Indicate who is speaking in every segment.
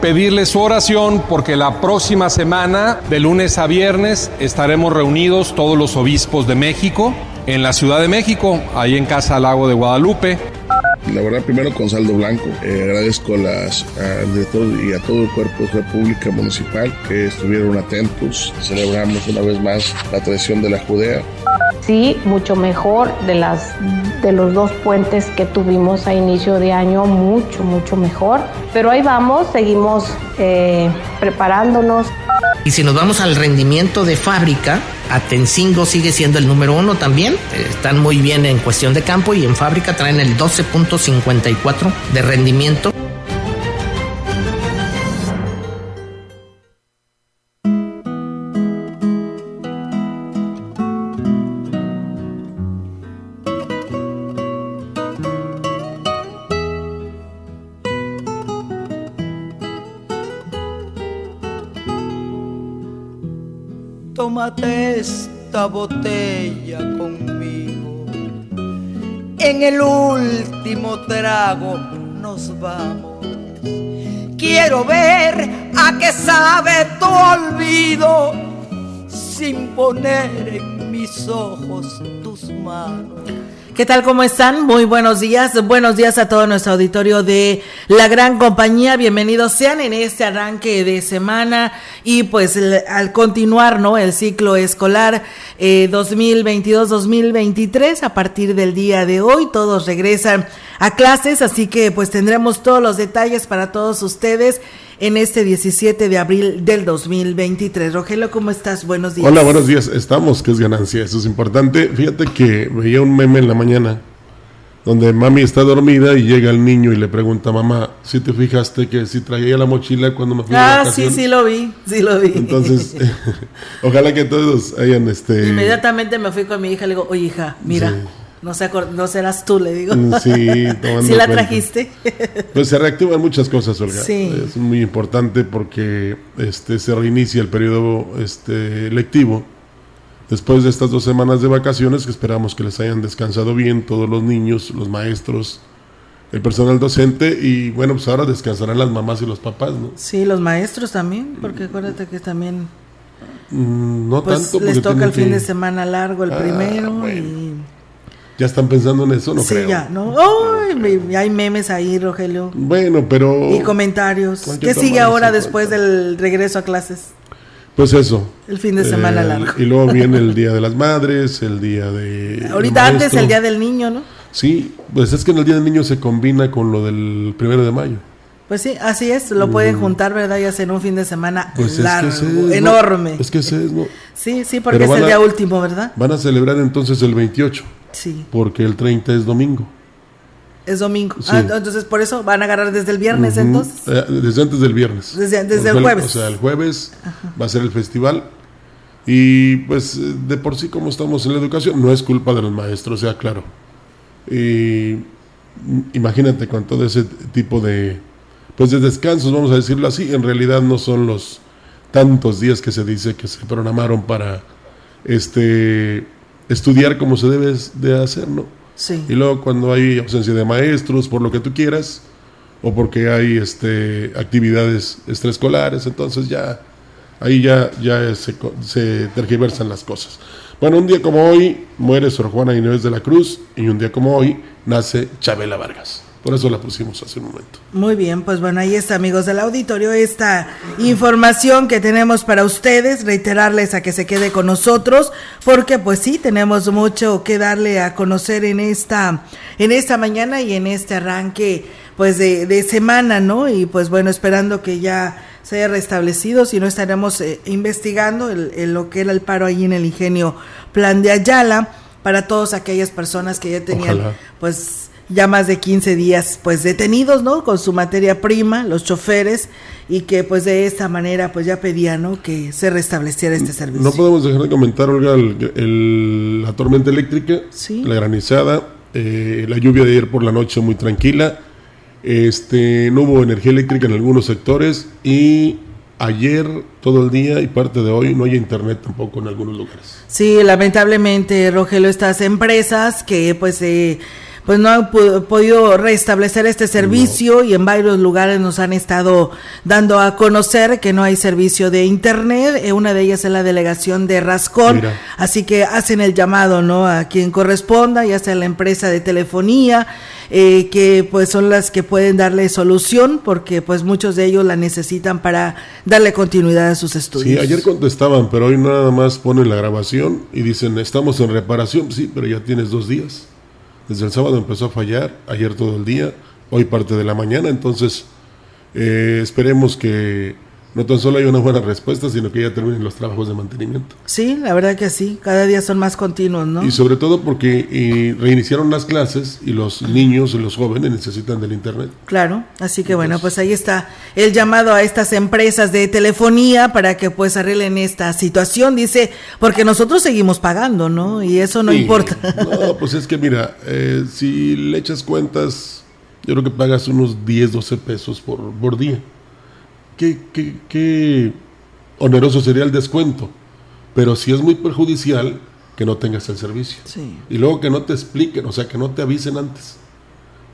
Speaker 1: pedirles su oración porque la próxima semana, de lunes a viernes, estaremos reunidos todos los obispos de México en la Ciudad de México, ahí en Casa Lago de Guadalupe.
Speaker 2: La verdad, primero con saldo blanco. Eh, agradezco a las, y a todo el cuerpo de República Municipal que estuvieron atentos. Celebramos una vez más la tradición de la Judea.
Speaker 3: Sí, mucho mejor de, las, de los dos puentes que tuvimos a inicio de año, mucho, mucho mejor. Pero ahí vamos, seguimos eh, preparándonos.
Speaker 4: Y si nos vamos al rendimiento de fábrica, Atencingo sigue siendo el número uno también. Están muy bien en cuestión de campo y en fábrica traen el 12.54 de rendimiento.
Speaker 5: Tómate esta botella conmigo. En el último trago nos vamos. Quiero ver a qué sabe tu olvido sin poner en mis ojos tus manos.
Speaker 6: ¿Qué tal? ¿Cómo están? Muy buenos días. Buenos días a todo nuestro auditorio de la gran compañía. Bienvenidos sean en este arranque de semana y pues al continuar, ¿no? El ciclo escolar 2022-2023 eh, a partir del día de hoy. Todos regresan a clases, así que pues tendremos todos los detalles para todos ustedes en este 17 de abril del 2023. Rogelio, ¿cómo estás? Buenos días.
Speaker 2: Hola, buenos días. Estamos, que es ganancia, eso es importante. Fíjate que veía un meme en la mañana donde mami está dormida y llega el niño y le pregunta mamá, si te fijaste que si traía la mochila cuando me fui
Speaker 6: ah, Ah, sí, sí lo vi, sí lo vi.
Speaker 2: Entonces, ojalá que todos hayan este...
Speaker 6: Inmediatamente me fui con mi hija, le digo, oye hija, mira. No, sé, no serás tú, le digo.
Speaker 2: Mm, sí,
Speaker 6: ¿Sí la trajiste?
Speaker 2: Pues se reactivan muchas cosas, Olga. Sí. Es muy importante porque este se reinicia el periodo este lectivo después de estas dos semanas de vacaciones que esperamos que les hayan descansado bien todos los niños, los maestros, el personal docente y bueno, pues ahora descansarán las mamás y los papás, ¿no?
Speaker 6: Sí, los maestros también, porque acuérdate que también
Speaker 2: mm, no
Speaker 6: pues,
Speaker 2: tanto
Speaker 6: les toca el fin de semana largo el ah, primero y
Speaker 2: ¿Ya están pensando en eso? No
Speaker 6: sí,
Speaker 2: creo.
Speaker 6: ya, ¿no? hay memes ahí, Rogelio.
Speaker 2: Bueno, pero...
Speaker 6: Y comentarios. ¿Qué sigue ahora después del regreso a clases?
Speaker 2: Pues eso.
Speaker 6: El fin de semana largo.
Speaker 2: Y luego viene el Día de las Madres, el Día de...
Speaker 6: Ahorita antes el Día del Niño, ¿no?
Speaker 2: Sí, pues es que en el Día del Niño se combina con lo del primero de mayo.
Speaker 6: Pues sí, así es, lo pueden mm. juntar, ¿verdad? Y hacer un fin de semana pues largo, enorme.
Speaker 2: Es que ese es, ¿no?
Speaker 6: Sí, sí, porque es el día último, ¿verdad?
Speaker 2: Van a celebrar entonces el 28.
Speaker 6: Sí.
Speaker 2: Porque el 30 es domingo.
Speaker 6: Es domingo. Ah, entonces por eso van a agarrar desde el viernes entonces.
Speaker 2: Eh, desde antes del viernes.
Speaker 6: Desde, el jueves.
Speaker 2: O sea, el jueves va a ser el festival. Y pues de por sí como estamos en la educación, no es culpa de los maestros, sea claro. Y imagínate con todo ese tipo de, pues de descansos, vamos a decirlo así, en realidad no son los tantos días que se dice que se programaron para este estudiar como se debe de hacer, ¿no?
Speaker 6: Sí.
Speaker 2: Y luego cuando hay ausencia de maestros, por lo que tú quieras, o porque hay este, actividades extraescolares, entonces ya ahí ya, ya se, se tergiversan las cosas. Bueno, un día como hoy muere Sor Juana Inés de la Cruz y un día como hoy nace Chabela Vargas. Por eso la pusimos hace un momento.
Speaker 6: Muy bien, pues bueno, ahí está, amigos del auditorio, esta información que tenemos para ustedes, reiterarles a que se quede con nosotros, porque pues sí, tenemos mucho que darle a conocer en esta, en esta mañana y en este arranque pues de, de semana, ¿no? Y pues bueno, esperando que ya se haya restablecido, si no estaremos eh, investigando el, lo que era el paro ahí en el ingenio Plan de Ayala para todas aquellas personas que ya tenían pues ya más de 15 días pues detenidos, ¿no? Con su materia prima, los choferes y que pues de esta manera pues ya pedían, ¿no? Que se restableciera este servicio.
Speaker 2: No podemos dejar de comentar, Olga, la tormenta eléctrica, la granizada, eh, la lluvia de ayer por la noche muy tranquila este, no hubo energía eléctrica en algunos sectores y ayer todo el día y parte de hoy no hay internet tampoco en algunos lugares.
Speaker 6: Sí, lamentablemente, Rogelio, estas empresas que pues eh, pues no han podido restablecer este servicio y en varios lugares nos han estado dando a conocer que no hay servicio de internet. Eh, una de ellas es la delegación de Rascón, así que hacen el llamado, ¿no? A quien corresponda, ya sea la empresa de telefonía, eh, que pues son las que pueden darle solución porque pues muchos de ellos la necesitan para darle continuidad a sus estudios.
Speaker 2: Sí, ayer contestaban, pero hoy nada más ponen la grabación y dicen, estamos en reparación, sí, pero ya tienes dos días. Desde el sábado empezó a fallar, ayer todo el día, hoy parte de la mañana, entonces eh, esperemos que no tan solo hay una buena respuesta, sino que ya terminen los trabajos de mantenimiento.
Speaker 6: Sí, la verdad que sí, cada día son más continuos, ¿no?
Speaker 2: Y sobre todo porque eh, reiniciaron las clases y los niños y los jóvenes necesitan del Internet.
Speaker 6: Claro, así que bueno, pues ahí está el llamado a estas empresas de telefonía para que pues arreglen esta situación, dice, porque nosotros seguimos pagando, ¿no? Y eso no importa.
Speaker 2: No, pues es que mira, eh, si le echas cuentas, yo creo que pagas unos 10, 12 pesos por, por día qué, qué, oneroso sería el descuento. Pero si es muy perjudicial que no tengas el servicio. Y luego que no te expliquen, o sea, que no te avisen antes.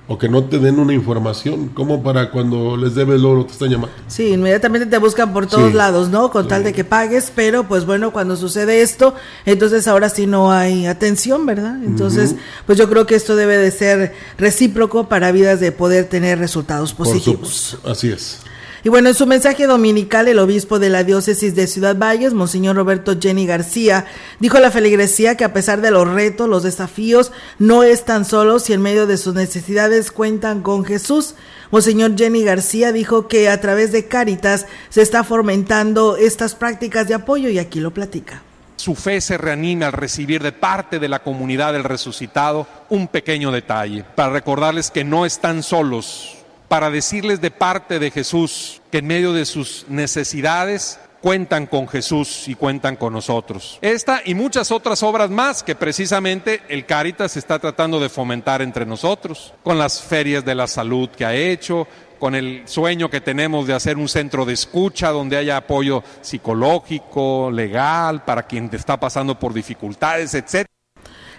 Speaker 2: O que no te den una información, como para cuando les debes luego te están llamando.
Speaker 6: Sí, inmediatamente te buscan por todos lados, ¿no? Con tal de que pagues, pero pues bueno, cuando sucede esto, entonces ahora sí no hay atención, ¿verdad? Entonces, pues yo creo que esto debe de ser recíproco para vidas de poder tener resultados positivos.
Speaker 2: así es.
Speaker 6: Y bueno, en su mensaje dominical, el obispo de la diócesis de Ciudad Valles, Monseñor Roberto Jenny García, dijo a la feligresía que a pesar de los retos, los desafíos, no están solos y en medio de sus necesidades cuentan con Jesús. Monseñor Jenny García dijo que a través de Cáritas se está fomentando estas prácticas de apoyo y aquí lo platica.
Speaker 1: Su fe se reanima al recibir de parte de la comunidad del resucitado un pequeño detalle para recordarles que no están solos para decirles de parte de Jesús que en medio de sus necesidades cuentan con Jesús y cuentan con nosotros. Esta y muchas otras obras más que precisamente el Caritas está tratando de fomentar entre nosotros, con las ferias de la salud que ha hecho, con el sueño que tenemos de hacer un centro de escucha donde haya apoyo psicológico, legal, para quien está pasando por dificultades, etc.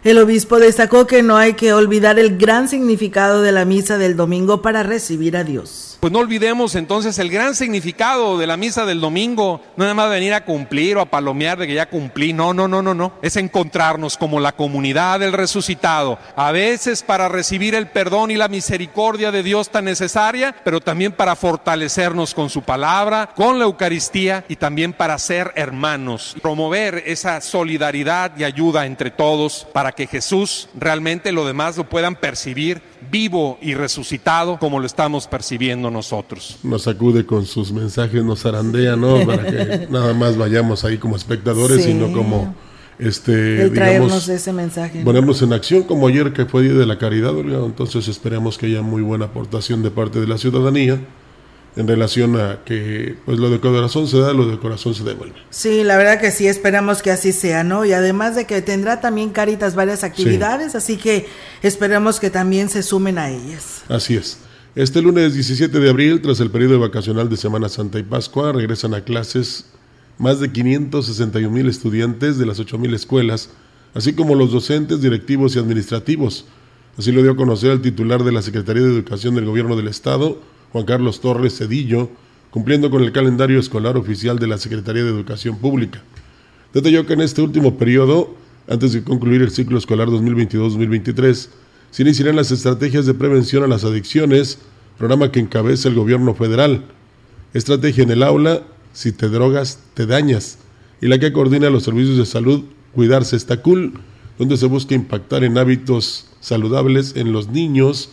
Speaker 6: El obispo destacó que no hay que olvidar el gran significado de la misa del domingo para recibir a Dios.
Speaker 1: Pues no olvidemos entonces el gran significado de la misa del domingo, no nada más venir a cumplir o a palomear de que ya cumplí, no, no, no, no, no, es encontrarnos como la comunidad del resucitado, a veces para recibir el perdón y la misericordia de Dios tan necesaria, pero también para fortalecernos con su palabra, con la Eucaristía y también para ser hermanos, promover esa solidaridad y ayuda entre todos para que Jesús realmente lo demás lo puedan percibir vivo y resucitado como lo estamos percibiendo nosotros.
Speaker 2: Nos acude con sus mensajes, nos zarandea, ¿no? Para que nada más vayamos ahí como espectadores, sino como este
Speaker 6: traernos ese mensaje.
Speaker 2: Ponernos en acción como ayer que fue Día de la Caridad, entonces esperemos que haya muy buena aportación de parte de la ciudadanía en relación a que pues lo de corazón se da, lo de corazón se devuelve.
Speaker 6: Sí, la verdad que sí, esperamos que así sea, ¿no? Y además de que tendrá también Caritas varias actividades, así que esperamos que también se sumen a ellas.
Speaker 2: Así es. Este lunes 17 de abril, tras el periodo vacacional de Semana Santa y Pascua, regresan a clases más de 561 mil estudiantes de las 8 mil escuelas, así como los docentes, directivos y administrativos. Así lo dio a conocer el titular de la Secretaría de Educación del Gobierno del Estado, Juan Carlos Torres Cedillo, cumpliendo con el calendario escolar oficial de la Secretaría de Educación Pública. Detalló que en este último periodo, antes de concluir el ciclo escolar 2022-2023, se iniciarán las estrategias de prevención a las adicciones, programa que encabeza el gobierno federal. Estrategia en el aula, si te drogas, te dañas. Y la que coordina los servicios de salud, Cuidarse está cool, donde se busca impactar en hábitos saludables en los niños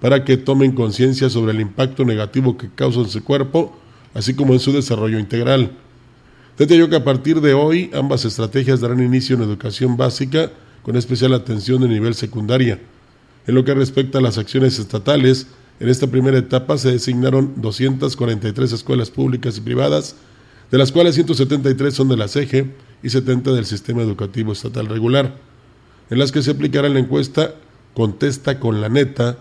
Speaker 2: para que tomen conciencia sobre el impacto negativo que causa en su cuerpo, así como en su desarrollo integral. Detalló que a partir de hoy ambas estrategias darán inicio en educación básica con especial atención de nivel secundaria. En lo que respecta a las acciones estatales, en esta primera etapa se designaron 243 escuelas públicas y privadas, de las cuales 173 son de la CEGE y 70 del Sistema Educativo Estatal Regular, en las que se aplicará la encuesta Contesta con la neta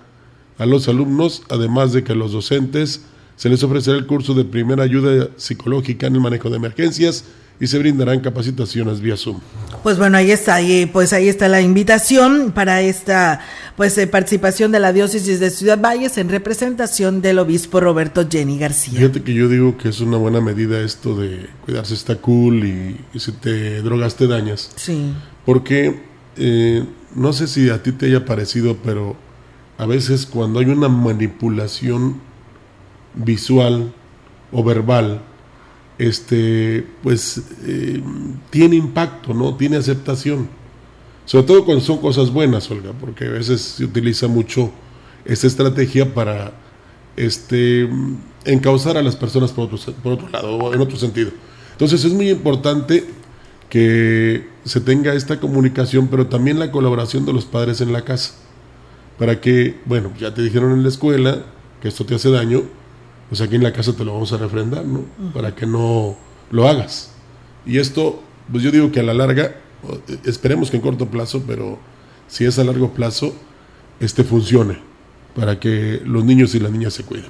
Speaker 2: a los alumnos, además de que a los docentes se les ofrecerá el curso de primera ayuda psicológica en el manejo de emergencias y se brindarán capacitaciones vía Zoom.
Speaker 6: Pues bueno, ahí está, ahí, pues ahí está la invitación para esta pues eh, participación de la diócesis de Ciudad Valles en representación del obispo Roberto Jenny García.
Speaker 2: Fíjate que yo digo que es una buena medida esto de cuidarse está cool y, si te drogas te dañas.
Speaker 6: Sí.
Speaker 2: Porque eh, no sé si a ti te haya parecido, pero a veces cuando hay una manipulación visual o verbal, este, pues eh, tiene impacto, ¿no? Tiene aceptación. Sobre todo cuando son cosas buenas, Olga, porque a veces se utiliza mucho esta estrategia para este, encauzar a las personas por otro, por otro lado o en otro sentido. Entonces es muy importante que se tenga esta comunicación, pero también la colaboración de los padres en la casa, para que, bueno, ya te dijeron en la escuela que esto te hace daño, pues aquí en la casa te lo vamos a refrendar, ¿no? Para que no lo hagas. Y esto, pues yo digo que a la larga, esperemos que en corto plazo, pero si es a largo plazo, este funcione para que los niños y las niñas se cuiden.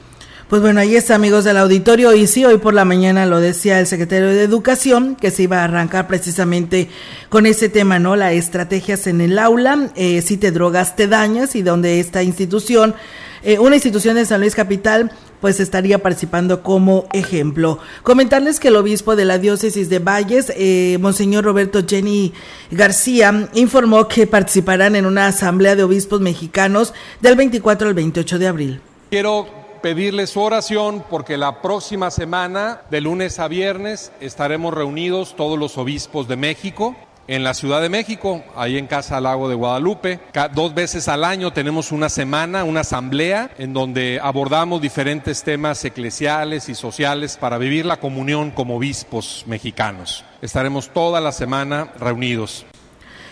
Speaker 6: Pues bueno, ahí está, amigos del auditorio. Y sí, hoy por la mañana lo decía el secretario de Educación, que se iba a arrancar precisamente con ese tema, ¿no? Las estrategias en el aula, eh, si te drogas, te dañas, y donde esta institución, eh, una institución de San Luis Capital, pues estaría participando como ejemplo. Comentarles que el obispo de la diócesis de Valles, eh, Monseñor Roberto Jenny García, informó que participarán en una asamblea de obispos mexicanos del 24 al 28 de abril.
Speaker 1: Quiero pedirles su oración porque la próxima semana, de lunes a viernes, estaremos reunidos todos los obispos de México en la Ciudad de México, ahí en Casa Lago de Guadalupe. Dos veces al año tenemos una semana, una asamblea, en donde abordamos diferentes temas eclesiales y sociales para vivir la comunión como obispos mexicanos. Estaremos toda la semana reunidos.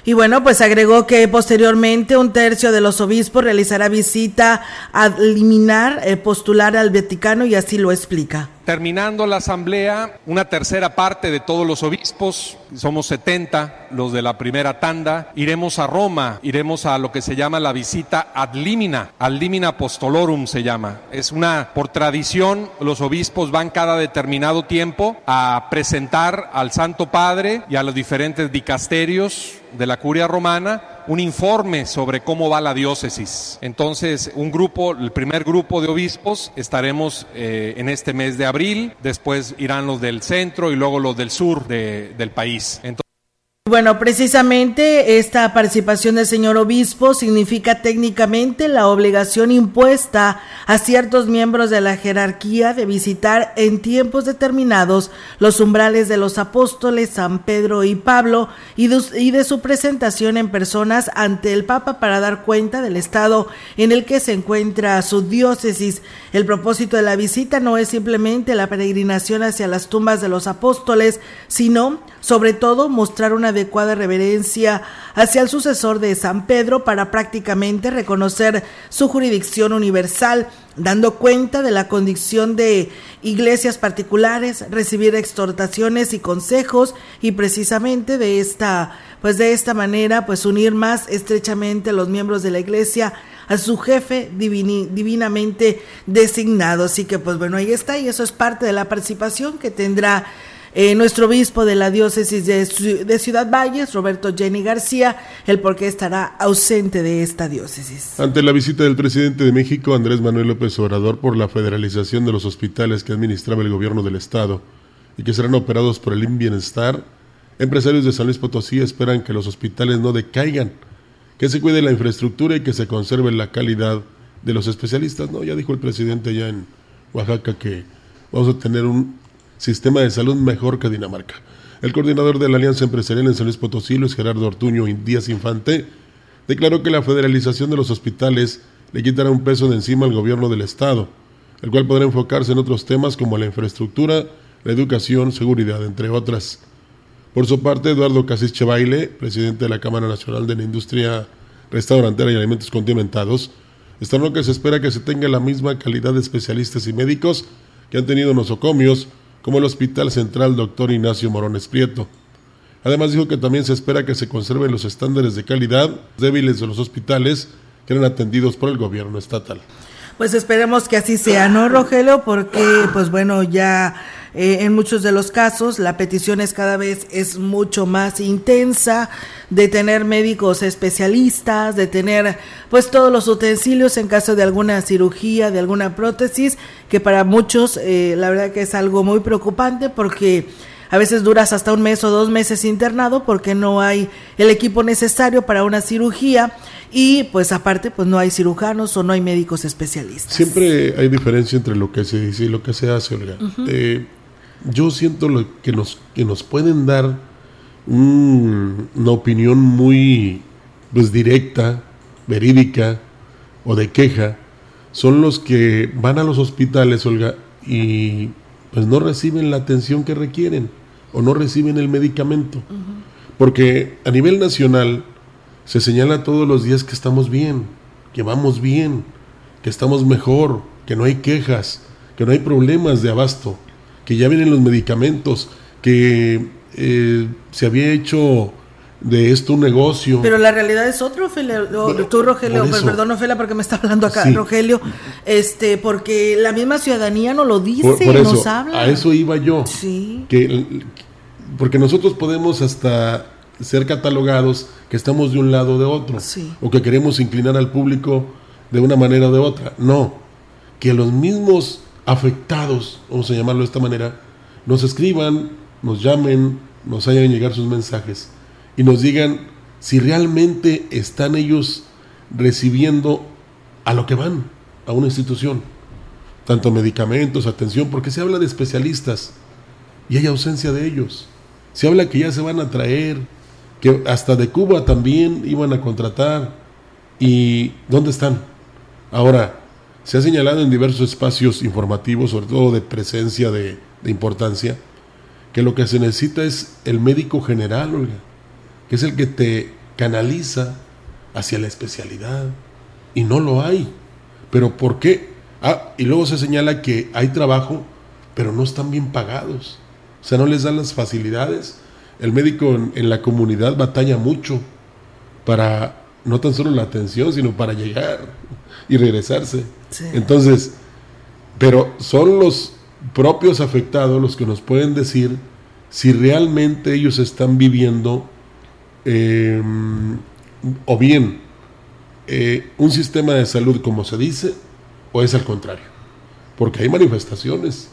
Speaker 6: Y bueno, pues agregó que posteriormente un tercio de los obispos realizará visita a eliminar, eh, postular al Vaticano y así lo explica.
Speaker 1: Terminando la asamblea, una tercera parte de todos los obispos, somos 70 los de la primera tanda, iremos a Roma, iremos a lo que se llama la visita ad limina, ad limina apostolorum se llama. Es una, por tradición, los obispos van cada determinado tiempo a presentar al Santo Padre y a los diferentes dicasterios de la curia romana un informe sobre cómo va la diócesis. Entonces, un grupo, el primer grupo de obispos, estaremos eh, en este mes de abril, después irán los del centro y luego los del sur del país.
Speaker 6: Bueno, precisamente esta participación del señor obispo significa técnicamente la obligación impuesta a ciertos miembros de la jerarquía de visitar en tiempos determinados los umbrales de los apóstoles San Pedro y Pablo y de, su presentación en personas ante el Papa para dar cuenta del estado en el que se encuentra su diócesis. El propósito de la visita no es simplemente la peregrinación hacia las tumbas de los apóstoles, sino sobre todo mostrar una adecuada reverencia hacia el sucesor de San Pedro para prácticamente reconocer su jurisdicción universal, dando cuenta de la condición de iglesias particulares, recibir exhortaciones y consejos y precisamente de esta pues de esta manera pues unir más estrechamente a los miembros de la iglesia a su jefe divinamente designado. Así que pues bueno, ahí está y eso es parte de la participación que tendrá eh, nuestro obispo de la diócesis de, Ciudad Valles, Roberto Jenny García, el por qué estará ausente de esta diócesis.
Speaker 2: Ante la visita del presidente de México, Andrés Manuel López Obrador, por la federalización de los hospitales que administraba el gobierno del Estado y que serán operados por el Bienestar, empresarios de San Luis Potosí esperan que los hospitales no decaigan que se cuide la infraestructura y que se conserve la calidad de los especialistas. No, ya dijo el presidente allá en Oaxaca que vamos a tener un sistema de salud mejor que Dinamarca. El coordinador de la Alianza Empresarial en San Luis Potosí, Luis Gerardo Ortuño Díaz Infante, declaró que la federalización de los hospitales le quitará un peso de encima al gobierno del Estado, el cual podrá enfocarse en otros temas como la infraestructura, la educación, seguridad, entre otras. Por su parte, Eduardo Casís Chebaile, presidente de la Cámara Nacional de la Industria Restaurantera y Alimentos Condimentados, lo que se espera que se tenga la misma calidad de especialistas y médicos que han tenido nosocomios, como el Hospital Central Dr. Ignacio Morones Prieto. Además dijo que también se espera que se conserven los estándares de calidad débiles de los hospitales que eran atendidos por el gobierno estatal.
Speaker 6: Pues esperemos que así sea, ¿no, Rogelio? Porque, pues bueno, ya eh, en muchos de los casos la petición es cada vez es mucho más intensa de tener médicos especialistas, de tener pues todos los utensilios en caso de alguna cirugía, de alguna prótesis, que para muchos eh, la verdad que es algo muy preocupante porque a veces duras hasta un mes o dos meses internado porque no hay el equipo necesario para una cirugía y pues aparte pues no hay cirujanos o no hay médicos especialistas.
Speaker 2: Siempre hay diferencia entre lo que se dice y lo que se hace, Olga. Eh, yo siento lo que nos, que nos pueden dar una opinión muy pues, directa, verídica o de queja, son los que van a los hospitales, Olga, y pues no reciben la atención que requieren o no reciben el medicamento. Porque a nivel nacional se señala todos los días que estamos bien, que vamos bien, que estamos mejor, que no hay quejas, que no hay problemas de abasto, que ya vienen los medicamentos, que eh, se había hecho de esto un negocio.
Speaker 6: Pero la realidad es otro, tú Rogelio, perdón Ofelia porque me está hablando acá Rogelio, este, porque la misma ciudadanía no lo dice, nos habla.
Speaker 2: A eso iba yo. Sí. Que, porque nosotros podemos hasta ser catalogados que estamos de un lado o de otro, o que queremos inclinar al público de una manera o de otra. No, que los mismos afectados, vamos a llamarlo de esta manera, nos escriban, nos llamen, nos hagan llegar sus mensajes y nos digan si realmente están ellos recibiendo a lo que van, a una institución, tanto medicamentos, atención, porque se habla de especialistas y hay ausencia de ellos. Se habla que ya se van a traer, que hasta de Cuba también iban a contratar. ¿Y dónde están? Ahora, se ha señalado en diversos espacios informativos, sobre todo de presencia de, importancia, que lo que se necesita es el médico general, Olga que es el que te canaliza hacia la especialidad. Y no lo hay. ¿Pero por qué? Ah, y luego se señala que hay trabajo, pero no están bien pagados. O sea, no les dan las facilidades. El médico en, la comunidad batalla mucho para no tan solo la atención, sino para llegar y regresarse. Entonces, pero son los propios afectados los que nos pueden decir si realmente ellos están viviendo Em, o bien eh, un sistema de salud como se dice, o es al contrario. Porque hay manifestaciones,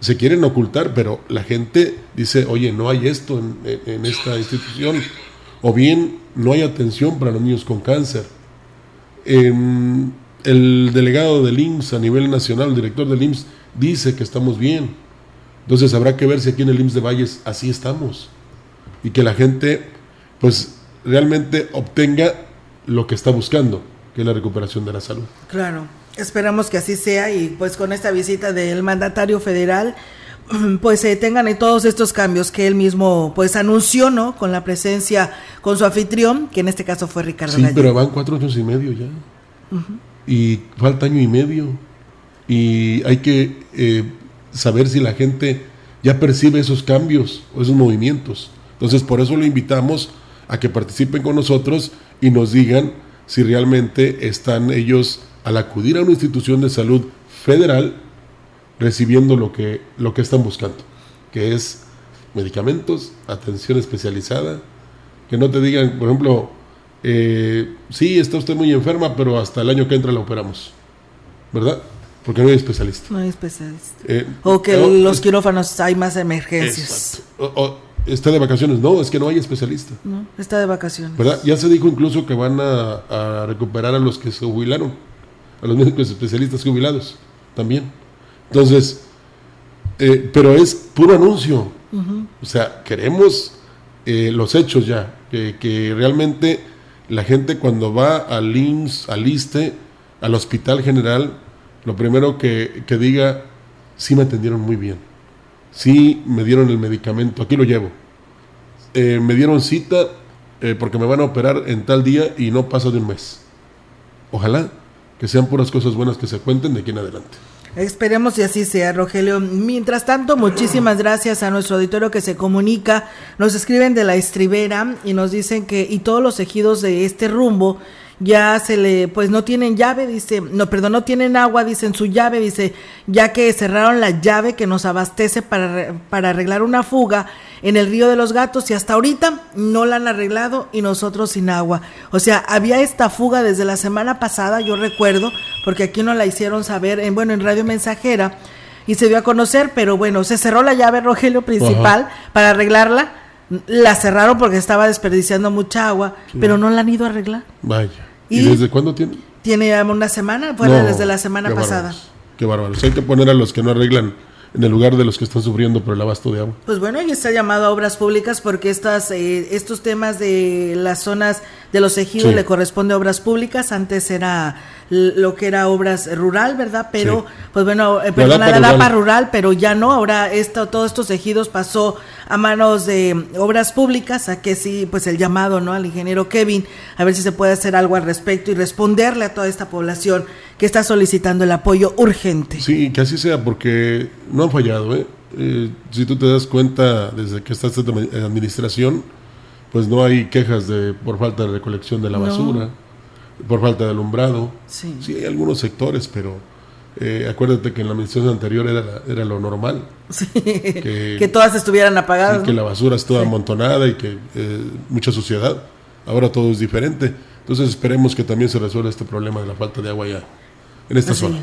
Speaker 2: se quieren ocultar, pero la gente dice, oye, no hay esto en, esta institución, o bien no hay atención para los niños con cáncer. Em, el delegado del IMSS a nivel nacional, el director del IMSS, dice que estamos bien. Entonces habrá que ver si aquí en el IMSS de Valles así estamos. Y que la gente pues realmente obtenga lo que está buscando, que es la recuperación de la salud.
Speaker 6: Claro, esperamos que así sea y pues con esta visita del mandatario federal pues se tengan todos estos cambios que él mismo pues anunció, ¿no? Con la presencia, con su anfitrión, que en este caso fue Ricardo
Speaker 2: Sí, pero van cuatro años y medio ya. Y falta año y medio. Y hay que eh, saber si la gente ya percibe esos cambios o esos movimientos. Entonces, por eso lo invitamos a que participen con nosotros y nos digan si realmente están ellos al acudir a una institución de salud federal recibiendo lo que, lo que están buscando, que es medicamentos, atención especializada, que no te digan, por ejemplo, eh, sí, está usted muy enferma, pero hasta el año que entra la operamos, ¿verdad? Porque no hay especialista.
Speaker 6: No hay especialista. Eh, o que los quirófanos hay más emergencias.
Speaker 2: O, está de vacaciones. No, es que no hay especialista.
Speaker 6: No, está de vacaciones.
Speaker 2: ¿Verdad? Ya se dijo incluso que van a, recuperar a los que se jubilaron, a los médicos especialistas jubilados también. Entonces, eh, pero es puro anuncio. O sea, queremos eh, los hechos ya, que, realmente la gente cuando va al IMSS, al ISTE, al Hospital General, lo primero que, que diga, sí me atendieron muy bien, sí me dieron el medicamento, aquí lo llevo. Eh, me dieron cita porque me van a operar en tal día y no pasa de un mes. Ojalá que sean puras cosas buenas que se cuenten de aquí en adelante.
Speaker 6: Esperemos y así sea, Rogelio. Mientras tanto, muchísimas gracias a nuestro auditorio que se comunica. Nos escriben de la estribera y nos dicen que y todos los ejidos de este rumbo ya se le, pues no tienen llave, dice, no, perdón, no tienen agua, dicen su llave, dice, ya que cerraron la llave que nos abastece para, para arreglar una fuga en el río de los gatos y hasta ahorita no la han arreglado y nosotros sin agua. O sea, había esta fuga desde la semana pasada, yo recuerdo, porque aquí no la hicieron saber, en, bueno, en Radio Mensajera y se dio a conocer, pero bueno, se cerró la llave, Rogelio, principal para arreglarla. La cerraron porque estaba desperdiciando mucha agua, pero no la han ido a arreglar.
Speaker 2: Vaya. ¿Y, desde cuándo tiene?
Speaker 6: Tiene una semana, fue desde la semana pasada.
Speaker 2: Qué bárbaro. hay que poner a los que no arreglan en el lugar de los que están sufriendo por el abasto de agua.
Speaker 6: Pues bueno, y está llamado a obras públicas porque estas, eh, estos temas de las zonas de los ejidos le corresponde a obras públicas. Antes era lo que era obras rural, ¿verdad? Pero, pues bueno, eh, perdón, la DAPA rural. pero ya no. Ahora esto, todos estos ejidos pasó a manos de obras públicas, a que sí, pues el llamado, ¿no? Al ingeniero Kevin, a ver si se puede hacer algo al respecto y responderle a toda esta población que está solicitando el apoyo urgente.
Speaker 2: Sí, que así sea, porque no han fallado, ¿eh? eh si tú te das cuenta, desde que está esta administración, pues no hay quejas de por falta de recolección de la basura por falta de alumbrado. Sí. hay algunos sectores, pero eh, acuérdate que en la administración anterior era, era lo normal.
Speaker 6: Sí, que, todas estuvieran apagadas.
Speaker 2: Que la basura estuvo amontonada y que eh, mucha suciedad. Ahora todo es diferente. Entonces esperemos que también se resuelva este problema de la falta de agua ya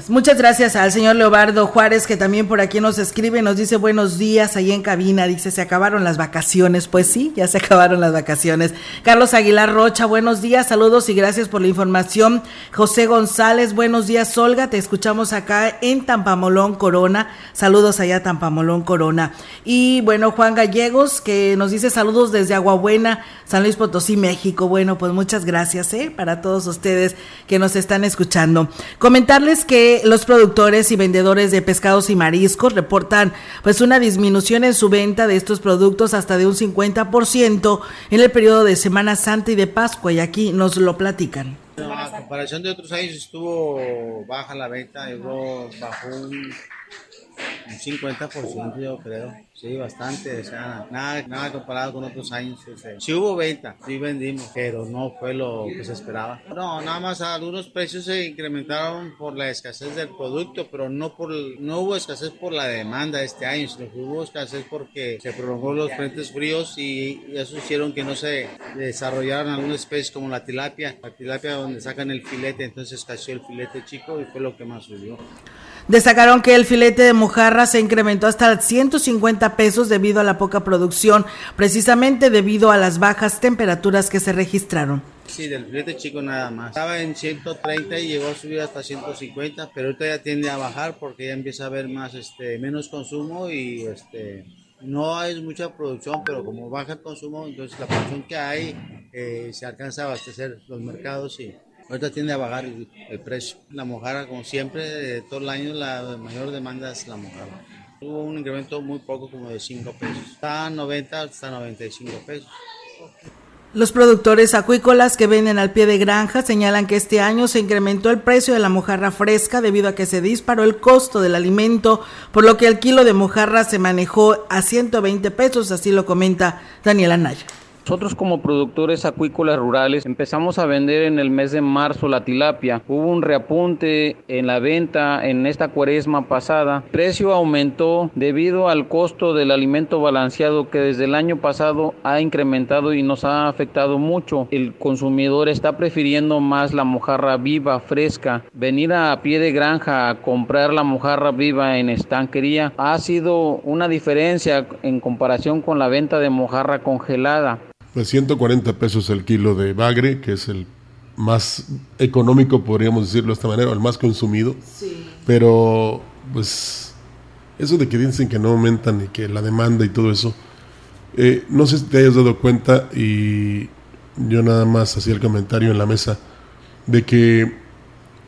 Speaker 6: Muchas gracias al señor Leobardo Juárez, que también por aquí nos escribe, nos dice buenos días ahí en cabina, dice, se acabaron las vacaciones. Pues sí, ya se acabaron las vacaciones. Carlos Aguilar Rocha, buenos días, saludos y gracias por la información. José González, buenos días, Olga, te escuchamos acá en Tampamolón, Corona. Saludos allá, Tampamolón, Corona. Y bueno, Juan Gallegos, que nos dice saludos desde Aguabuena, San Luis Potosí, México. Bueno, pues muchas gracias, ¿eh? Para todos ustedes que nos están escuchando. Comentar que los productores y vendedores de pescados y mariscos reportan pues una disminución en su venta de estos productos hasta de un 50% en el periodo de Semana Santa y de Pascua y aquí nos lo platican.
Speaker 7: A comparación de otros años estuvo baja la venta, bajó un un 50% yo creo, sí, bastante, o nada, nada comparado con otros años. Sí hubo venta, sí vendimos, pero no fue lo que se esperaba. No, nada más algunos precios se incrementaron por la escasez del producto, pero no, por, no hubo escasez por la demanda este año, sino que hubo escasez porque se prolongó los frentes fríos y eso hicieron que no se desarrollaran algunas especies como la tilapia, la tilapia donde sacan el filete, entonces escaseó el filete chico y fue lo que más subió.
Speaker 6: Destacaron que el filete de mojarra se incrementó hasta 150 pesos debido a la poca producción, precisamente debido a las bajas temperaturas que se registraron.
Speaker 7: Sí, del filete chico nada más. Estaba en 130 y llegó a subir hasta 150, pero ahorita ya tiende a bajar porque ya empieza a haber más, este, menos consumo y este, no hay mucha producción, pero como baja el consumo, entonces la producción que hay eh, se alcanza a abastecer los mercados y Ahorita tiende a bajar el, precio. La mojara, como siempre, de todo el año la mayor demanda es la mojara. Hubo un incremento muy poco, como de 5 pesos. Está a 90 hasta 95 pesos.
Speaker 6: Los productores acuícolas que venden al pie de granja señalan que este año se incrementó el precio de la mojarra fresca debido a que se disparó el costo del alimento, por lo que el kilo de mojarra se manejó a 120 pesos, así lo comenta Daniela Naya.
Speaker 8: Nosotros como productores acuícolas rurales empezamos a vender en el mes de marzo la tilapia. Hubo un reapunte en la venta en esta cuaresma pasada. El precio aumentó debido al costo del alimento balanceado que desde el año pasado ha incrementado y nos ha afectado mucho. El consumidor está prefiriendo más la mojarra viva, fresca. Venir a pie de granja a comprar la mojarra viva en estanquería ha sido una diferencia en comparación con la venta de mojarra congelada.
Speaker 2: 140 pues pesos el kilo de bagre, que es el más económico, podríamos decirlo de esta manera, el más consumido. Sí. Pero, pues, eso de que dicen que no aumentan y que la demanda y todo eso, eh, no sé si te hayas dado cuenta y yo nada más hacía el comentario en la mesa de que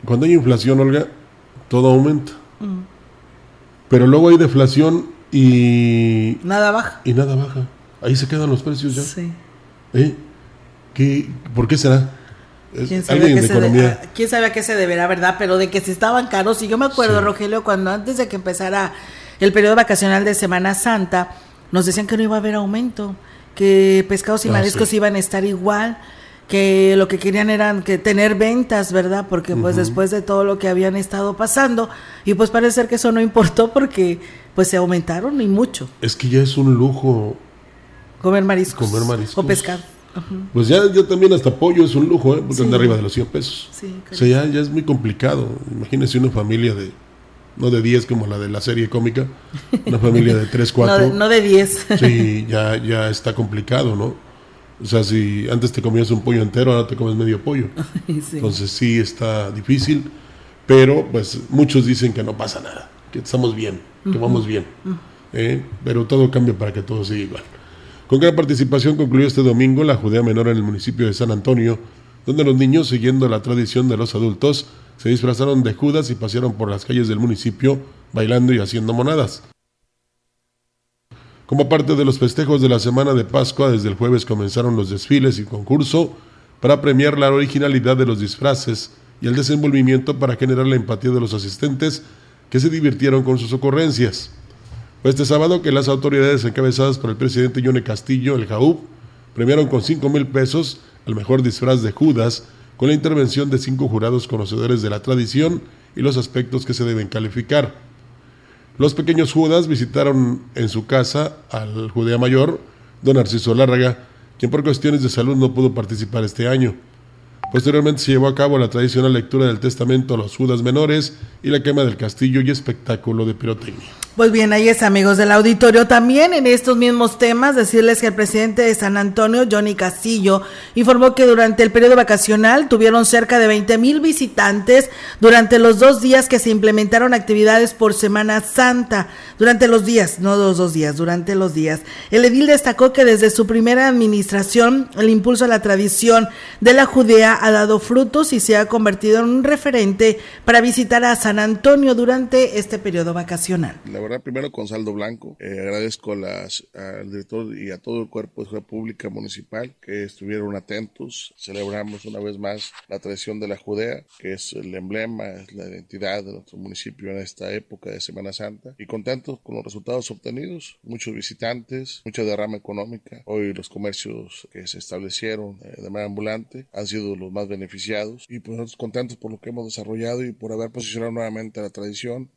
Speaker 2: cuando hay inflación, Olga, todo aumenta. Mm. Pero luego hay deflación y...
Speaker 6: Nada baja.
Speaker 2: Y nada baja. Ahí se quedan los precios ya. Sí. ¿Eh? ¿Qué, ¿Por qué será?
Speaker 6: ¿Quién sabe, a ¿Quién sabe a qué se deberá, verdad? Pero de que si estaban caros, y yo me acuerdo, Rogelio, cuando antes de que empezara el periodo vacacional de Semana Santa, nos decían que no iba a haber aumento, que pescados y ah, mariscos iban a estar igual, que lo que querían eran que tener ventas, ¿verdad? Porque pues después de todo lo que habían estado pasando, y pues parece ser que eso no importó porque pues se aumentaron y mucho.
Speaker 2: Es que ya es un lujo
Speaker 6: Comer mariscos.
Speaker 2: Comer mariscos.
Speaker 6: O pescar.
Speaker 2: Pues ya yo también hasta pollo es un lujo, ¿eh? porque anda arriba de los 100 pesos. Sí, o sea, ya, ya, es muy complicado. Imagínese una familia de, no de 10 como la de la serie cómica, una familia de 3, 4.
Speaker 6: no, de, 10.
Speaker 2: sí, ya, ya está complicado, ¿no? O sea, si antes te comías un pollo entero, ahora te comes medio pollo. Entonces sí está difícil, pero pues muchos dicen que no pasa nada, que estamos bien, que vamos bien. ¿eh? Pero todo cambia para que todo siga igual. Con gran participación concluyó este domingo la Judea Menor en el municipio de San Antonio, donde los niños, siguiendo la tradición de los adultos, se disfrazaron de Judas y pasearon por las calles del municipio bailando y haciendo monadas. Como parte de los festejos de la semana de Pascua, desde el jueves comenzaron los desfiles y concurso para premiar la originalidad de los disfraces y el desenvolvimiento para generar la empatía de los asistentes que se divirtieron con sus ocurrencias. Este sábado que las autoridades encabezadas por el presidente Yone Castillo, el JAUB, premiaron con 5 mil pesos al mejor disfraz de Judas con la intervención de cinco jurados conocedores de la tradición y los aspectos que se deben calificar. Los pequeños Judas visitaron en su casa al Judea Mayor, don Narciso Lárraga, quien por cuestiones de salud no pudo participar este año. Posteriormente se llevó a cabo la tradicional lectura del testamento a los Judas menores y la quema del castillo y espectáculo de pirotecnia.
Speaker 6: Pues bien, ahí es amigos del auditorio. También en estos mismos temas, decirles que el presidente de San Antonio, Johnny Castillo, informó que durante el periodo vacacional tuvieron cerca de 20 mil visitantes durante los dos días que se implementaron actividades por Semana Santa. Durante los días, no los dos días, durante los días. El edil destacó que desde su primera administración, el impulso a la tradición de la Judea ha dado frutos y se ha convertido en un referente para visitar a San Antonio durante este periodo vacacional
Speaker 9: primero con saldo blanco. Eh, agradezco las, al director y a todo el cuerpo de pública municipal que estuvieron atentos. Celebramos una vez más la tradición de la Judea, que es el emblema, es la identidad de nuestro municipio en esta época de Semana Santa. Y contentos con los resultados obtenidos. Muchos visitantes, mucha derrama económica. Hoy los comercios que se establecieron eh, de manera ambulante han sido los más beneficiados. Y pues contentos por lo que hemos desarrollado y por haber posicionado nuevamente la tradición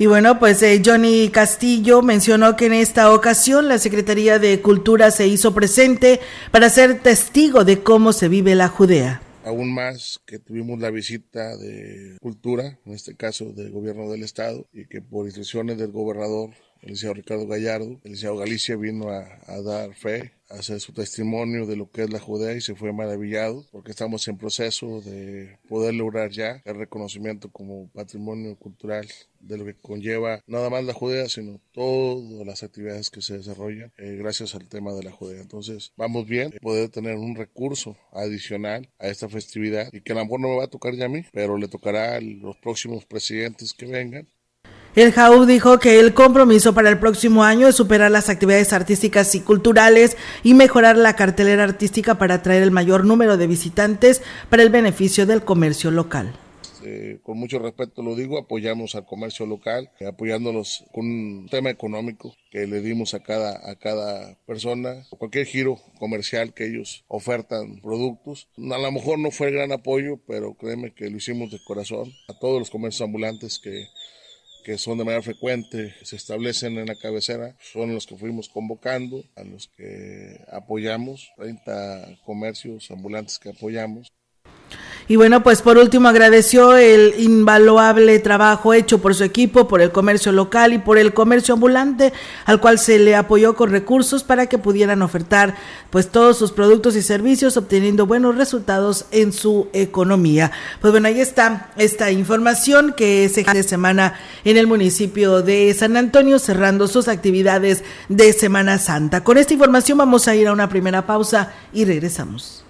Speaker 6: y bueno, pues eh, Johnny Castillo mencionó que en esta ocasión la Secretaría de Cultura se hizo presente para ser testigo de cómo se vive la Judea.
Speaker 9: Aún más que tuvimos la visita de Cultura, en este caso del gobierno del estado, y que por instrucciones del gobernador, el licenciado Ricardo Gallardo, el licenciado Galicia vino a, a dar fe hacer su testimonio de lo que es la Judea y se fue maravillado porque estamos en proceso de poder lograr ya el reconocimiento como patrimonio cultural de lo que conlleva nada más la Judea, sino todas las actividades que se desarrollan eh, gracias al tema de la Judea. Entonces, vamos bien, poder tener un recurso adicional a esta festividad y que a lo mejor no me va a tocar ya a mí, pero le tocará a los próximos presidentes que vengan
Speaker 6: el JAU dijo que el compromiso para el próximo año es superar las actividades artísticas y culturales y mejorar la cartelera artística para atraer el mayor número de visitantes para el beneficio del comercio local.
Speaker 9: eh, con mucho respeto lo digo, apoyamos al comercio local, apoyándolos con un tema económico que le dimos a cada, a cada persona, cualquier giro comercial que ellos ofertan productos. A lo mejor no fue el gran apoyo, pero créeme que lo hicimos de corazón. A todos los comercios ambulantes que que son de manera frecuente, se establecen en la cabecera, son los que fuimos convocando, a los que apoyamos, 30 comercios ambulantes que apoyamos.
Speaker 6: Y bueno, pues por último agradeció el invaluable trabajo hecho por su equipo, por el comercio local y por el comercio ambulante, al cual se le apoyó con recursos para que pudieran ofertar pues todos sus productos y servicios, obteniendo buenos resultados en su economía. Pues bueno, ahí está esta información que se de semana en el municipio de San Antonio, cerrando sus actividades de Semana Santa. Con esta información vamos a ir a una primera pausa y regresamos.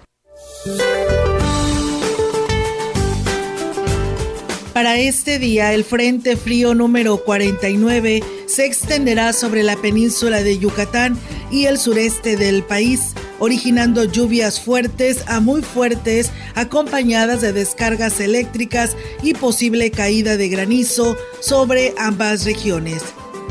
Speaker 6: Para este día, el Frente Frío número 49 se extenderá sobre la península de Yucatán y el sureste del país, originando lluvias fuertes a muy fuertes, acompañadas de descargas eléctricas y posible caída de granizo sobre ambas regiones.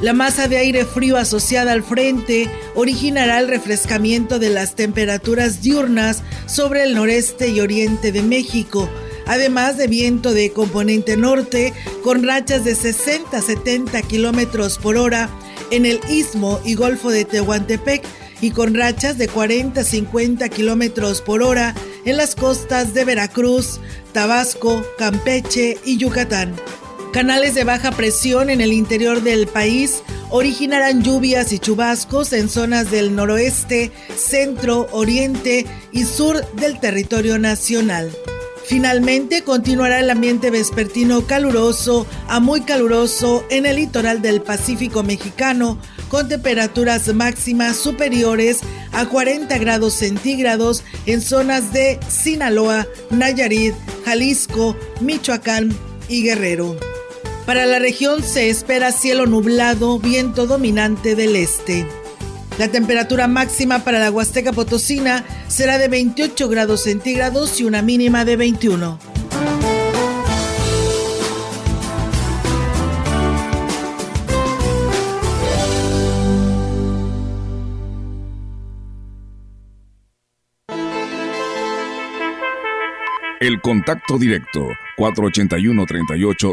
Speaker 6: La masa de aire frío asociada al frente originará el refrescamiento de las temperaturas diurnas sobre el noreste y oriente de México, además de viento de componente norte con rachas de 60 a 70 kilómetros por hora en el istmo y golfo de Tehuantepec y con rachas de 40 a 50 kilómetros por hora en las costas de Veracruz, Tabasco, Campeche y Yucatán. Canales de baja presión en el interior del país originarán lluvias y chubascos en zonas del noroeste, centro, oriente y sur del territorio nacional. Finalmente continuará el ambiente vespertino caluroso a muy caluroso en el litoral del Pacífico mexicano, con temperaturas máximas superiores a 40 grados centígrados en zonas de Sinaloa, Nayarit, Jalisco, Michoacán y Guerrero. Para la región se espera cielo nublado, viento dominante del este. La temperatura máxima para la Huasteca Potosina será de 28 grados centígrados y una mínima de 21.
Speaker 10: El contacto directo 481 38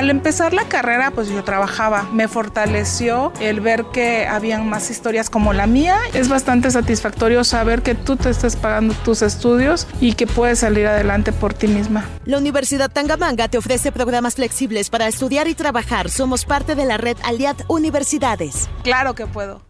Speaker 11: al empezar la carrera, pues yo trabajaba. Me fortaleció el ver que habían más historias como la mía. Es bastante satisfactorio saber que tú te estás pagando tus estudios y que puedes salir adelante por ti misma.
Speaker 12: La Universidad Tangamanga te ofrece programas flexibles para estudiar y trabajar. Somos parte de la red Aliad Universidades.
Speaker 11: Claro que puedo.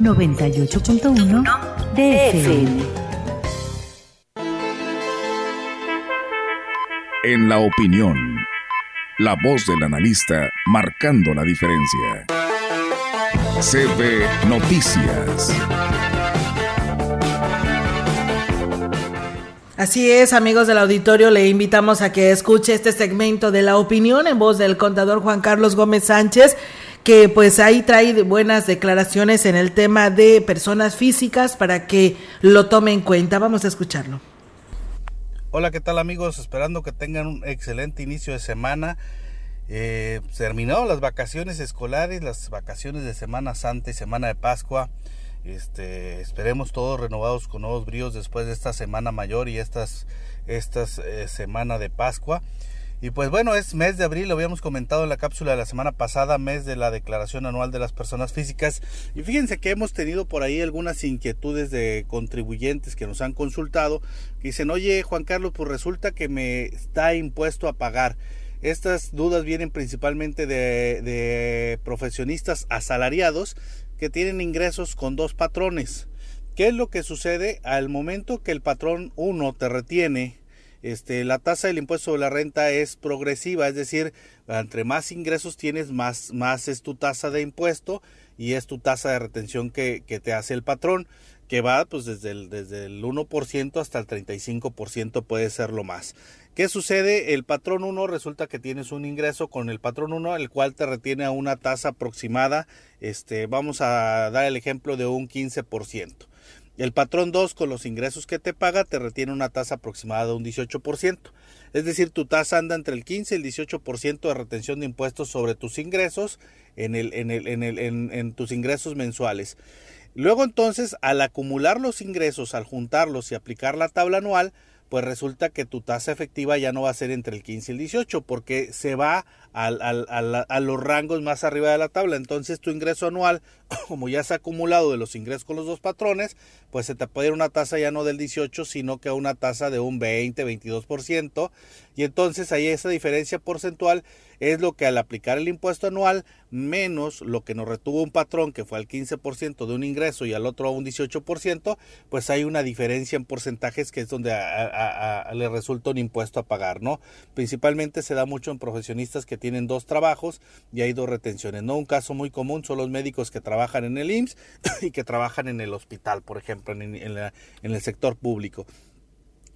Speaker 13: 98.1 DFM.
Speaker 10: En la opinión, la voz del analista marcando la diferencia. CB Noticias.
Speaker 6: Así es, amigos del auditorio, le invitamos a que escuche este segmento de la opinión en voz del contador Juan Carlos Gómez Sánchez que pues ahí trae buenas declaraciones en el tema de personas físicas para que lo tome en cuenta. Vamos a escucharlo.
Speaker 14: Hola, ¿qué tal amigos? Esperando que tengan un excelente inicio de semana. Eh, terminado las vacaciones escolares, las vacaciones de Semana Santa y Semana de Pascua. Este, esperemos todos renovados con nuevos bríos después de esta semana mayor y estas, estas eh, semana de Pascua. Y pues bueno, es mes de abril, lo habíamos comentado en la cápsula de la semana pasada, mes de la declaración anual de las personas físicas. Y fíjense que hemos tenido por ahí algunas inquietudes de contribuyentes que nos han consultado, que dicen, oye Juan Carlos, pues resulta que me está impuesto a pagar. Estas dudas vienen principalmente de, de profesionistas asalariados que tienen ingresos con dos patrones. ¿Qué es lo que sucede al momento que el patrón 1 te retiene este, la tasa del impuesto sobre la renta es progresiva, es decir, entre más ingresos tienes, más, es tu tasa de impuesto y es tu tasa de retención que, te hace el patrón, que va pues desde el, desde el 1% hasta el 35% puede ser lo más. ¿Qué sucede? El patrón 1 resulta que tienes un ingreso con el patrón 1, el cual te retiene a una tasa aproximada, este, vamos a dar el ejemplo de un 15%. El patrón 2 con los ingresos que te paga te retiene una tasa aproximada de un 18%. Es decir, tu tasa anda entre el 15 y el 18% de retención de impuestos sobre tus ingresos en, el, en, el, en, el, en tus ingresos mensuales. Luego entonces, al acumular los ingresos, al juntarlos y aplicar la tabla anual, pues resulta que tu tasa efectiva ya no va a ser entre el 15 y el 18 porque se va al, al, a los rangos más arriba de la tabla. Entonces tu ingreso anual, como ya se ha acumulado de los ingresos con los dos patrones, pues se te puede ir una tasa ya no del 18, sino que a una tasa de un 20, 22%. Y entonces ahí esa diferencia porcentual es lo que al aplicar el impuesto anual menos lo que nos retuvo un patrón que fue al 15% de un ingreso y al otro a un 18%, pues hay una diferencia en porcentajes que es donde le resulta un impuesto a pagar, ¿no? Principalmente se da mucho en profesionistas que tienen dos trabajos y hay dos retenciones, ¿no? Un caso muy común son los médicos que trabajan en el IMSS y que trabajan en el hospital, por ejemplo, en el sector público.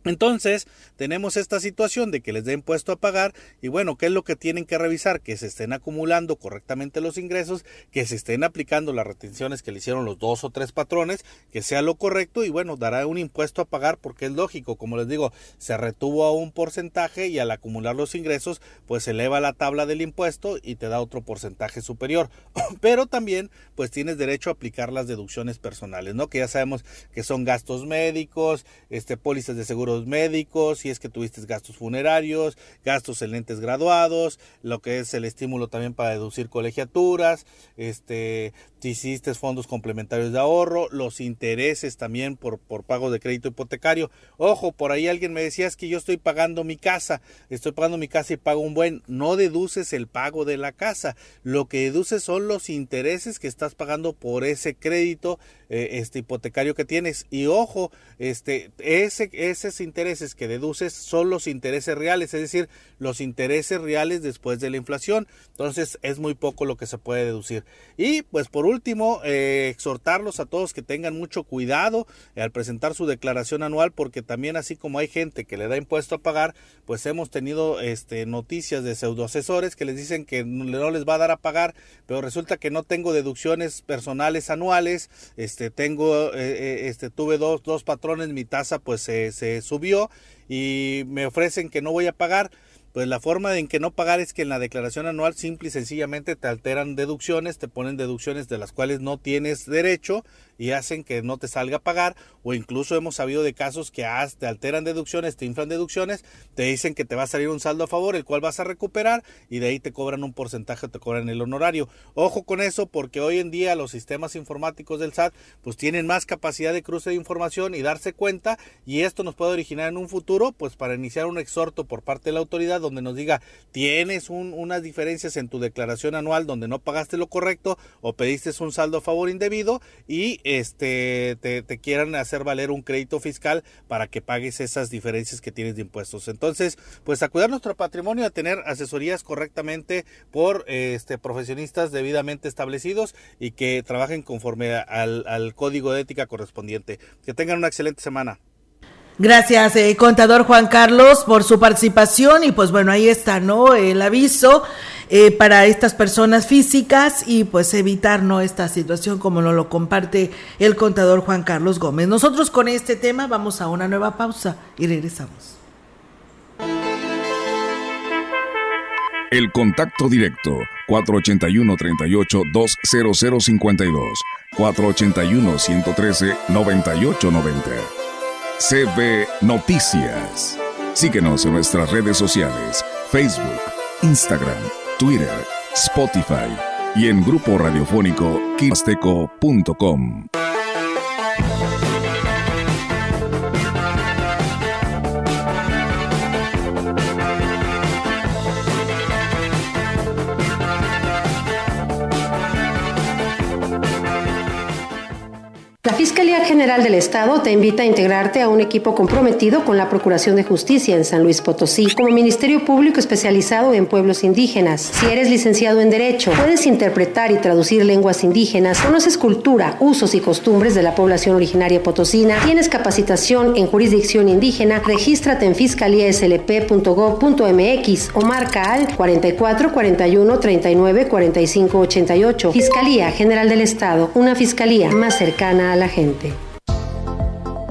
Speaker 14: Entonces, tenemos esta situación de que les den impuesto a pagar y bueno, ¿qué es lo que tienen que revisar? Que se estén acumulando correctamente los ingresos, que se estén aplicando las retenciones que le hicieron los dos o tres patrones, que sea lo correcto y bueno, dará un impuesto a pagar porque es lógico, como les digo, se retuvo a un porcentaje y al acumular los ingresos, pues eleva la tabla del impuesto y te da otro porcentaje superior. Pero también, pues tienes derecho a aplicar las deducciones personales, ¿no? Que ya sabemos que son gastos médicos, este pólizas de seguro médicos, si es que tuviste gastos funerarios, gastos en lentes graduados, lo que es el estímulo también para deducir colegiaturas, este, hiciste fondos complementarios de ahorro, los intereses también por, por pago de crédito hipotecario. Ojo, por ahí alguien me decía es que yo estoy pagando mi casa, estoy pagando mi casa y pago un buen, no deduces el pago de la casa, lo que deduces son los intereses que estás pagando por ese crédito eh, este hipotecario que tienes y ojo, este ese ese intereses que deduces son los intereses reales, es decir, los intereses reales después de la inflación. Entonces es muy poco lo que se puede deducir. Y pues por último, eh, exhortarlos a todos que tengan mucho cuidado al presentar su declaración anual, porque también así como hay gente que le da impuesto a pagar, pues hemos tenido este, noticias de pseudoasesores que les dicen que no les va a dar a pagar, pero resulta que no tengo deducciones personales anuales, este, tengo, eh, eh, este, tuve dos, dos patrones, mi tasa pues se subió y me ofrecen que no voy a pagar pues la forma en que no pagar es que en la declaración anual simple y sencillamente te alteran deducciones, te ponen deducciones de las cuales no tienes derecho y hacen que no te salga a pagar o incluso hemos sabido de casos que te alteran deducciones, te inflan deducciones, te dicen que te va a salir un saldo a favor, el cual vas a recuperar y de ahí te cobran un porcentaje, te cobran el honorario. Ojo con eso porque hoy en día los sistemas informáticos del SAT pues tienen más capacidad de cruce de información y darse cuenta y esto nos puede originar en un futuro pues para iniciar un exhorto por parte de la autoridad donde nos diga tienes unas diferencias en tu declaración anual donde no pagaste lo correcto o pediste un saldo a favor indebido y este te, quieran hacer valer un crédito fiscal para que pagues esas diferencias que tienes de impuestos. Entonces, pues a cuidar nuestro patrimonio, a tener asesorías correctamente por este profesionistas debidamente establecidos y que trabajen conforme al, al código de ética correspondiente. Que tengan una excelente semana.
Speaker 6: Gracias, eh, contador Juan Carlos, por su participación y pues bueno, ahí está, ¿no? El aviso eh, para estas personas físicas y pues evitar, ¿no? Esta situación como nos lo comparte el contador Juan Carlos Gómez. Nosotros con este tema vamos a una nueva pausa y regresamos.
Speaker 10: El contacto directo 481 38 20052 481 113 9890 CB Noticias. Síguenos en nuestras redes sociales, Facebook, Instagram, Twitter, Spotify y en grupo radiofónico kimasteco.com.
Speaker 15: General del Estado te invita a integrarte a un equipo comprometido con la Procuración de Justicia en San Luis Potosí como Ministerio Público especializado en pueblos indígenas. Si eres licenciado en Derecho, puedes interpretar y traducir lenguas indígenas, conoces cultura, usos y costumbres de la población originaria potosina, tienes capacitación en jurisdicción indígena, regístrate en fiscaliaslp.gov.mx o marca al 44 41 39 45 88. Fiscalía General del Estado, una fiscalía más cercana a la gente.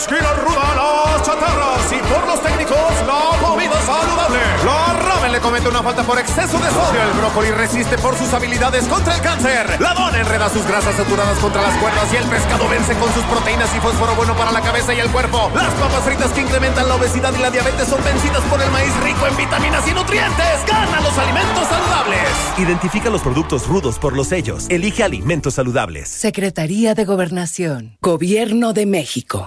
Speaker 16: esquina ruda las chatarras y por los técnicos la comida saludable. La ramen le comete una falta por exceso de sodio. El brócoli resiste por sus habilidades contra el cáncer. La dona enreda sus grasas saturadas contra las cuerdas y el pescado vence con sus proteínas y fósforo bueno para la cabeza y el cuerpo. Las papas fritas que incrementan la obesidad y la diabetes son vencidas por el maíz rico en vitaminas y nutrientes. Gana los alimentos saludables.
Speaker 17: Identifica los productos rudos por los sellos. Elige alimentos saludables.
Speaker 18: Secretaría de Gobernación. Gobierno de México.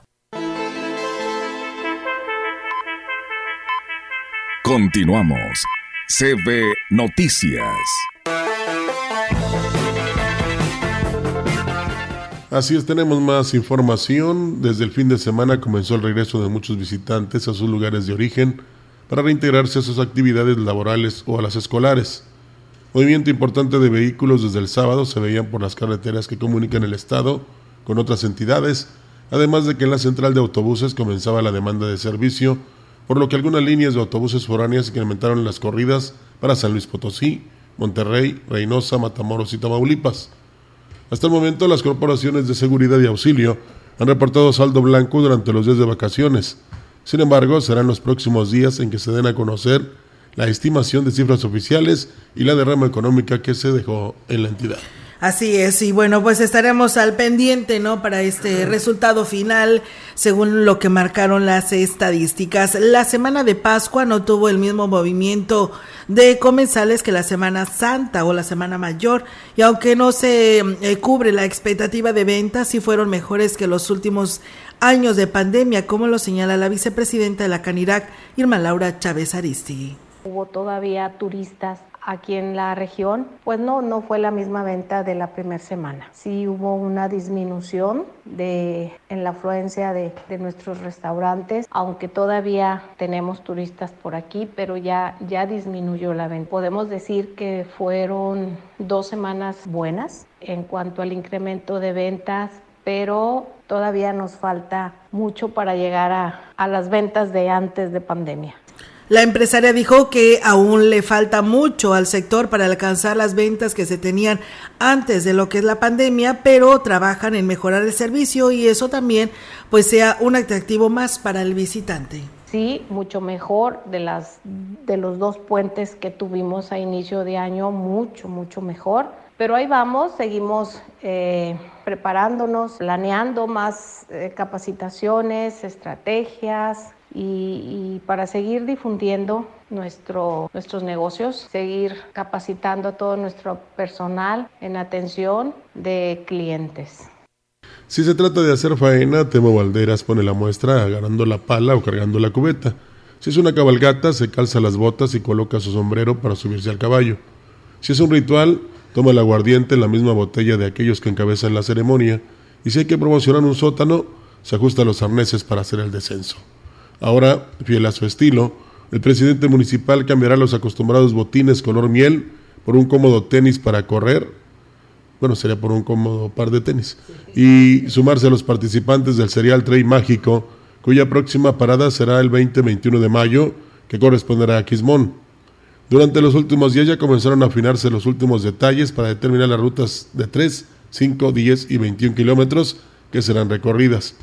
Speaker 10: Continuamos. CB Noticias.
Speaker 2: Así es, tenemos más información. Desde el fin de semana comenzó el regreso de muchos visitantes a sus lugares de origen para reintegrarse a sus actividades laborales o a las escolares. Movimiento importante de vehículos desde el sábado se veían por las carreteras que comunican el Estado con otras entidades, además de que en la central de autobuses comenzaba la demanda de servicio por lo que algunas líneas de autobuses foráneas incrementaron las corridas para San Luis Potosí, Monterrey, Reynosa, Matamoros y Tamaulipas. Hasta el momento, las corporaciones de seguridad y auxilio han reportado saldo blanco durante los días de vacaciones. Sin embargo, serán los próximos días en que se den a conocer la estimación de cifras oficiales y la derrama económica que se dejó en la entidad.
Speaker 6: Así es, y bueno, pues estaremos al pendiente, ¿no? Para este resultado final, según lo que marcaron las estadísticas. La semana de Pascua no tuvo el mismo movimiento de comensales que la Semana Santa o la Semana Mayor, y aunque no se eh, cubre la expectativa de ventas, sí fueron mejores que los últimos años de pandemia, como lo señala la vicepresidenta de la Canirac, Irma Laura Chávez Aristigui.
Speaker 19: Hubo todavía turistas aquí en la región, pues no, no fue la misma venta de la primera semana. Sí hubo una disminución de, en la afluencia de, de, nuestros restaurantes, aunque todavía tenemos turistas por aquí, pero ya, ya disminuyó la venta. Podemos decir que fueron dos semanas buenas en cuanto al incremento de ventas, pero todavía nos falta mucho para llegar a, a las ventas de antes de pandemia.
Speaker 6: La empresaria dijo que aún le falta mucho al sector para alcanzar las ventas que se tenían antes de lo que es la pandemia, pero trabajan en mejorar el servicio y eso también pues sea un atractivo más para el visitante.
Speaker 19: Sí, mucho mejor de las de los dos puentes que tuvimos a inicio de año, mucho mucho mejor. Pero ahí vamos, seguimos eh, preparándonos, planeando más eh, capacitaciones, estrategias, y, para seguir difundiendo nuestro, nuestros negocios, seguir capacitando a todo nuestro personal en atención de clientes.
Speaker 2: Si se trata de hacer faena, Temo Valderas pone la muestra agarrando la pala o cargando la cubeta. Si es una cabalgata, se calza las botas y coloca su sombrero para subirse al caballo. Si es un ritual, toma el aguardiente en la misma botella de aquellos que encabezan la ceremonia. Y si hay que promocionar un sótano, se ajusta los arneses para hacer el descenso. Ahora, fiel a su estilo, el presidente municipal cambiará los acostumbrados botines color miel por un cómodo tenis para correr. Bueno, sería por un cómodo par de tenis. Y sumarse a los participantes del Serial Trail Mágico, cuya próxima parada será el 20-21 de mayo, que corresponderá a Quismón. Durante los últimos días ya comenzaron a afinarse los últimos detalles para determinar las rutas de 3, 5, 10 y 21 kilómetros que serán recorridas.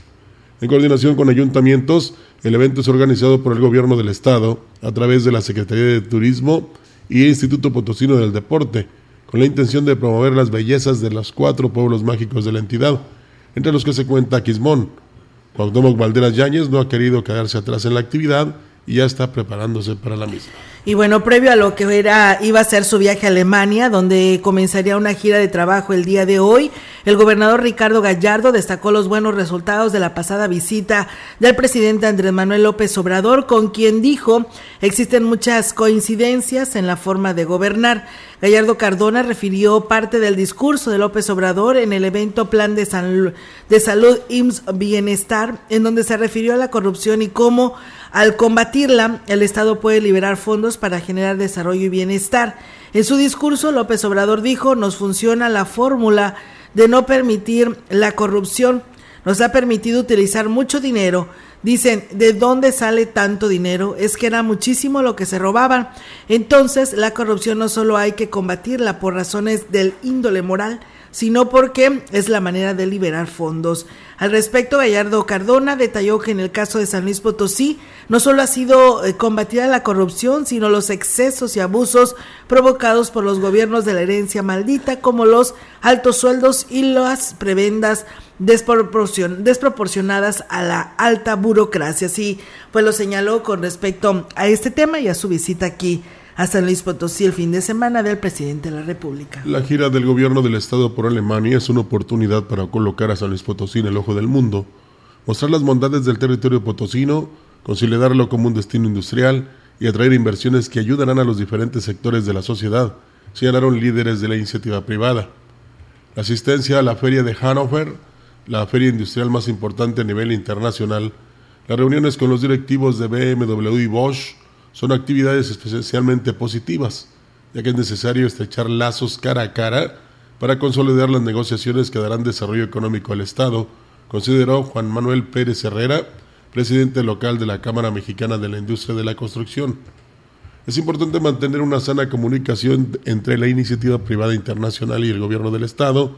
Speaker 2: En coordinación con ayuntamientos, el evento es organizado por el gobierno del estado a través de la Secretaría de Turismo y Instituto Potosino del Deporte, con la intención de promover las bellezas de los cuatro pueblos mágicos de la entidad, entre los que se cuenta Quismón. Cuauhtémoc Valderas Yáñez no ha querido quedarse atrás en la actividad y ya está preparándose para la misma.
Speaker 6: Y bueno, previo a lo que era, iba a ser su viaje a Alemania, donde comenzaría una gira de trabajo el día de hoy, el gobernador Ricardo Gallardo destacó los buenos resultados de la pasada visita del presidente Andrés Manuel López Obrador, con quien dijo existen muchas coincidencias en la forma de gobernar. Gallardo Cardona refirió parte del discurso de López Obrador en el evento Plan de, de Salud IMSS Bienestar, en donde se refirió a la corrupción y cómo al combatirla el Estado puede liberar fondos para generar desarrollo y bienestar. En su discurso, López Obrador dijo, nos funciona la fórmula de no permitir la corrupción, nos ha permitido utilizar mucho dinero Dicen, ¿de dónde sale tanto dinero? Es que era muchísimo lo que se robaban. Entonces, la corrupción no solo hay que combatirla por razones del índole moral, sino porque es la manera de liberar fondos. Al respecto, Gallardo Cardona detalló que en el caso de San Luis Potosí no solo ha sido eh, combatida la corrupción, sino los excesos y abusos provocados por los gobiernos de la herencia maldita, como los altos sueldos y las prebendas desproporcionadas a la alta burocracia. Así pues lo señaló con respecto a este tema y a su visita aquí a San Luis Potosí el fin de semana del presidente de la República.
Speaker 2: La gira del gobierno del Estado por Alemania es una oportunidad para colocar a San Luis Potosí en el ojo del mundo, mostrar las bondades del territorio potosino, consolidarlo como un destino industrial y atraer inversiones que ayudarán a los diferentes sectores de la sociedad, señalaron líderes de la iniciativa privada. La asistencia a la feria de Hannover la feria industrial más importante a nivel internacional, las reuniones con los directivos de BMW y Bosch son actividades especialmente positivas, ya que es necesario estrechar lazos cara a cara para consolidar las negociaciones que darán desarrollo económico al Estado, consideró Juan Manuel Pérez Herrera, presidente local de la Cámara Mexicana de la Industria de la Construcción. Es importante mantener una sana comunicación entre la iniciativa privada internacional y el gobierno del Estado,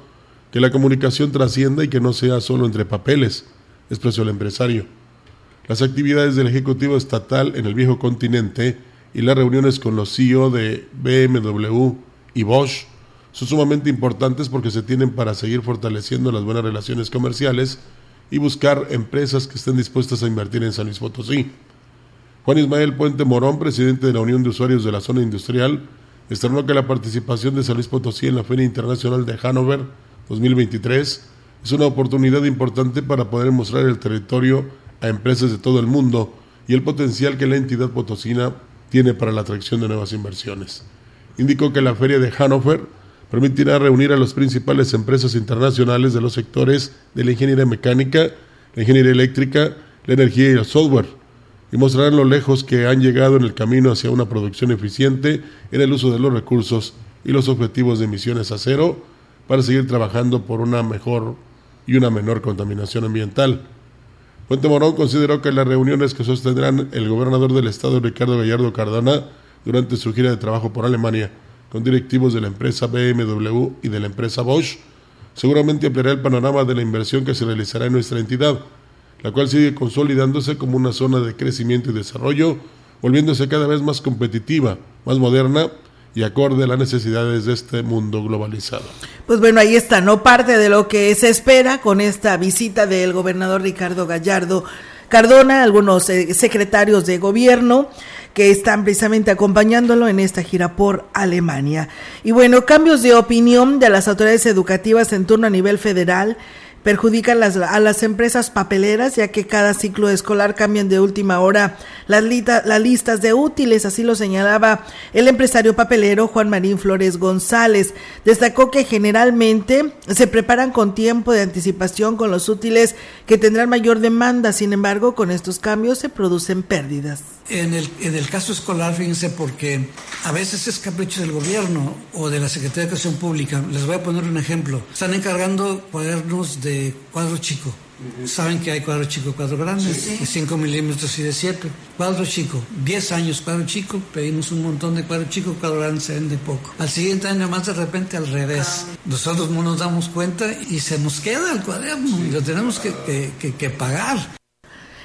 Speaker 2: que la comunicación trascienda y que no sea solo entre papeles, expresó el empresario. Las actividades del Ejecutivo Estatal en el viejo continente y las reuniones con los CEO de BMW y Bosch son sumamente importantes porque se tienen para seguir fortaleciendo las buenas relaciones comerciales y buscar empresas que estén dispuestas a invertir en San Luis Potosí. Juan Ismael Puente Morón, presidente de la Unión de Usuarios de la Zona Industrial, externó que la participación de San Luis Potosí en la Feria Internacional de Hannover 2023 es una oportunidad importante para poder mostrar el territorio a empresas de todo el mundo y el potencial que la entidad potosina tiene para la atracción de nuevas inversiones. Indicó que la Feria de Hannover permitirá reunir a las principales empresas internacionales de los sectores de la ingeniería mecánica, la ingeniería eléctrica, la energía y el software y mostrarán lo lejos que han llegado en el camino hacia una producción eficiente en el uso de los recursos y los objetivos de emisiones a cero para seguir trabajando por una mejor y una menor contaminación ambiental. Fuente Morón consideró que las reuniones que sostendrán el gobernador del estado Ricardo Gallardo Cardona durante su gira de trabajo por Alemania con directivos de la empresa BMW y de la empresa Bosch seguramente ampliará el panorama de la inversión que se realizará en nuestra entidad la cual sigue consolidándose como una zona de crecimiento y desarrollo, volviéndose cada vez más competitiva, más moderna y acorde a las necesidades de este mundo globalizado.
Speaker 6: Pues bueno, ahí está, ¿no? Parte de lo que se espera con esta visita del gobernador Ricardo Gallardo Cardona, algunos eh, secretarios de gobierno que están precisamente acompañándolo en esta gira por Alemania. Y bueno, cambios de opinión de las autoridades educativas en turno a nivel federal perjudican las, a las empresas papeleras, ya que cada ciclo escolar cambian de última hora las, las listas de útiles, así lo señalaba el empresario papelero Juan Marín Flores González. Destacó que generalmente se preparan con tiempo de anticipación con los útiles que tendrán mayor demanda, sin embargo, con estos cambios se producen pérdidas.
Speaker 20: En el, en el caso escolar, fíjense, porque a veces es capricho del gobierno o de la Secretaría de Educación Pública. Les voy a poner un ejemplo. Están encargando cuadernos de cuadro chico. Saben que hay cuadro chico, cuadro grande, de 5 milímetros y de 7. Cuadro chico, 10 años cuadro chico, pedimos un montón de cuadro chico, cuadro grande se vende poco. Al siguiente año más de repente al revés. Nosotros no nos damos cuenta y se nos queda el cuaderno y lo tenemos que, que, que pagar.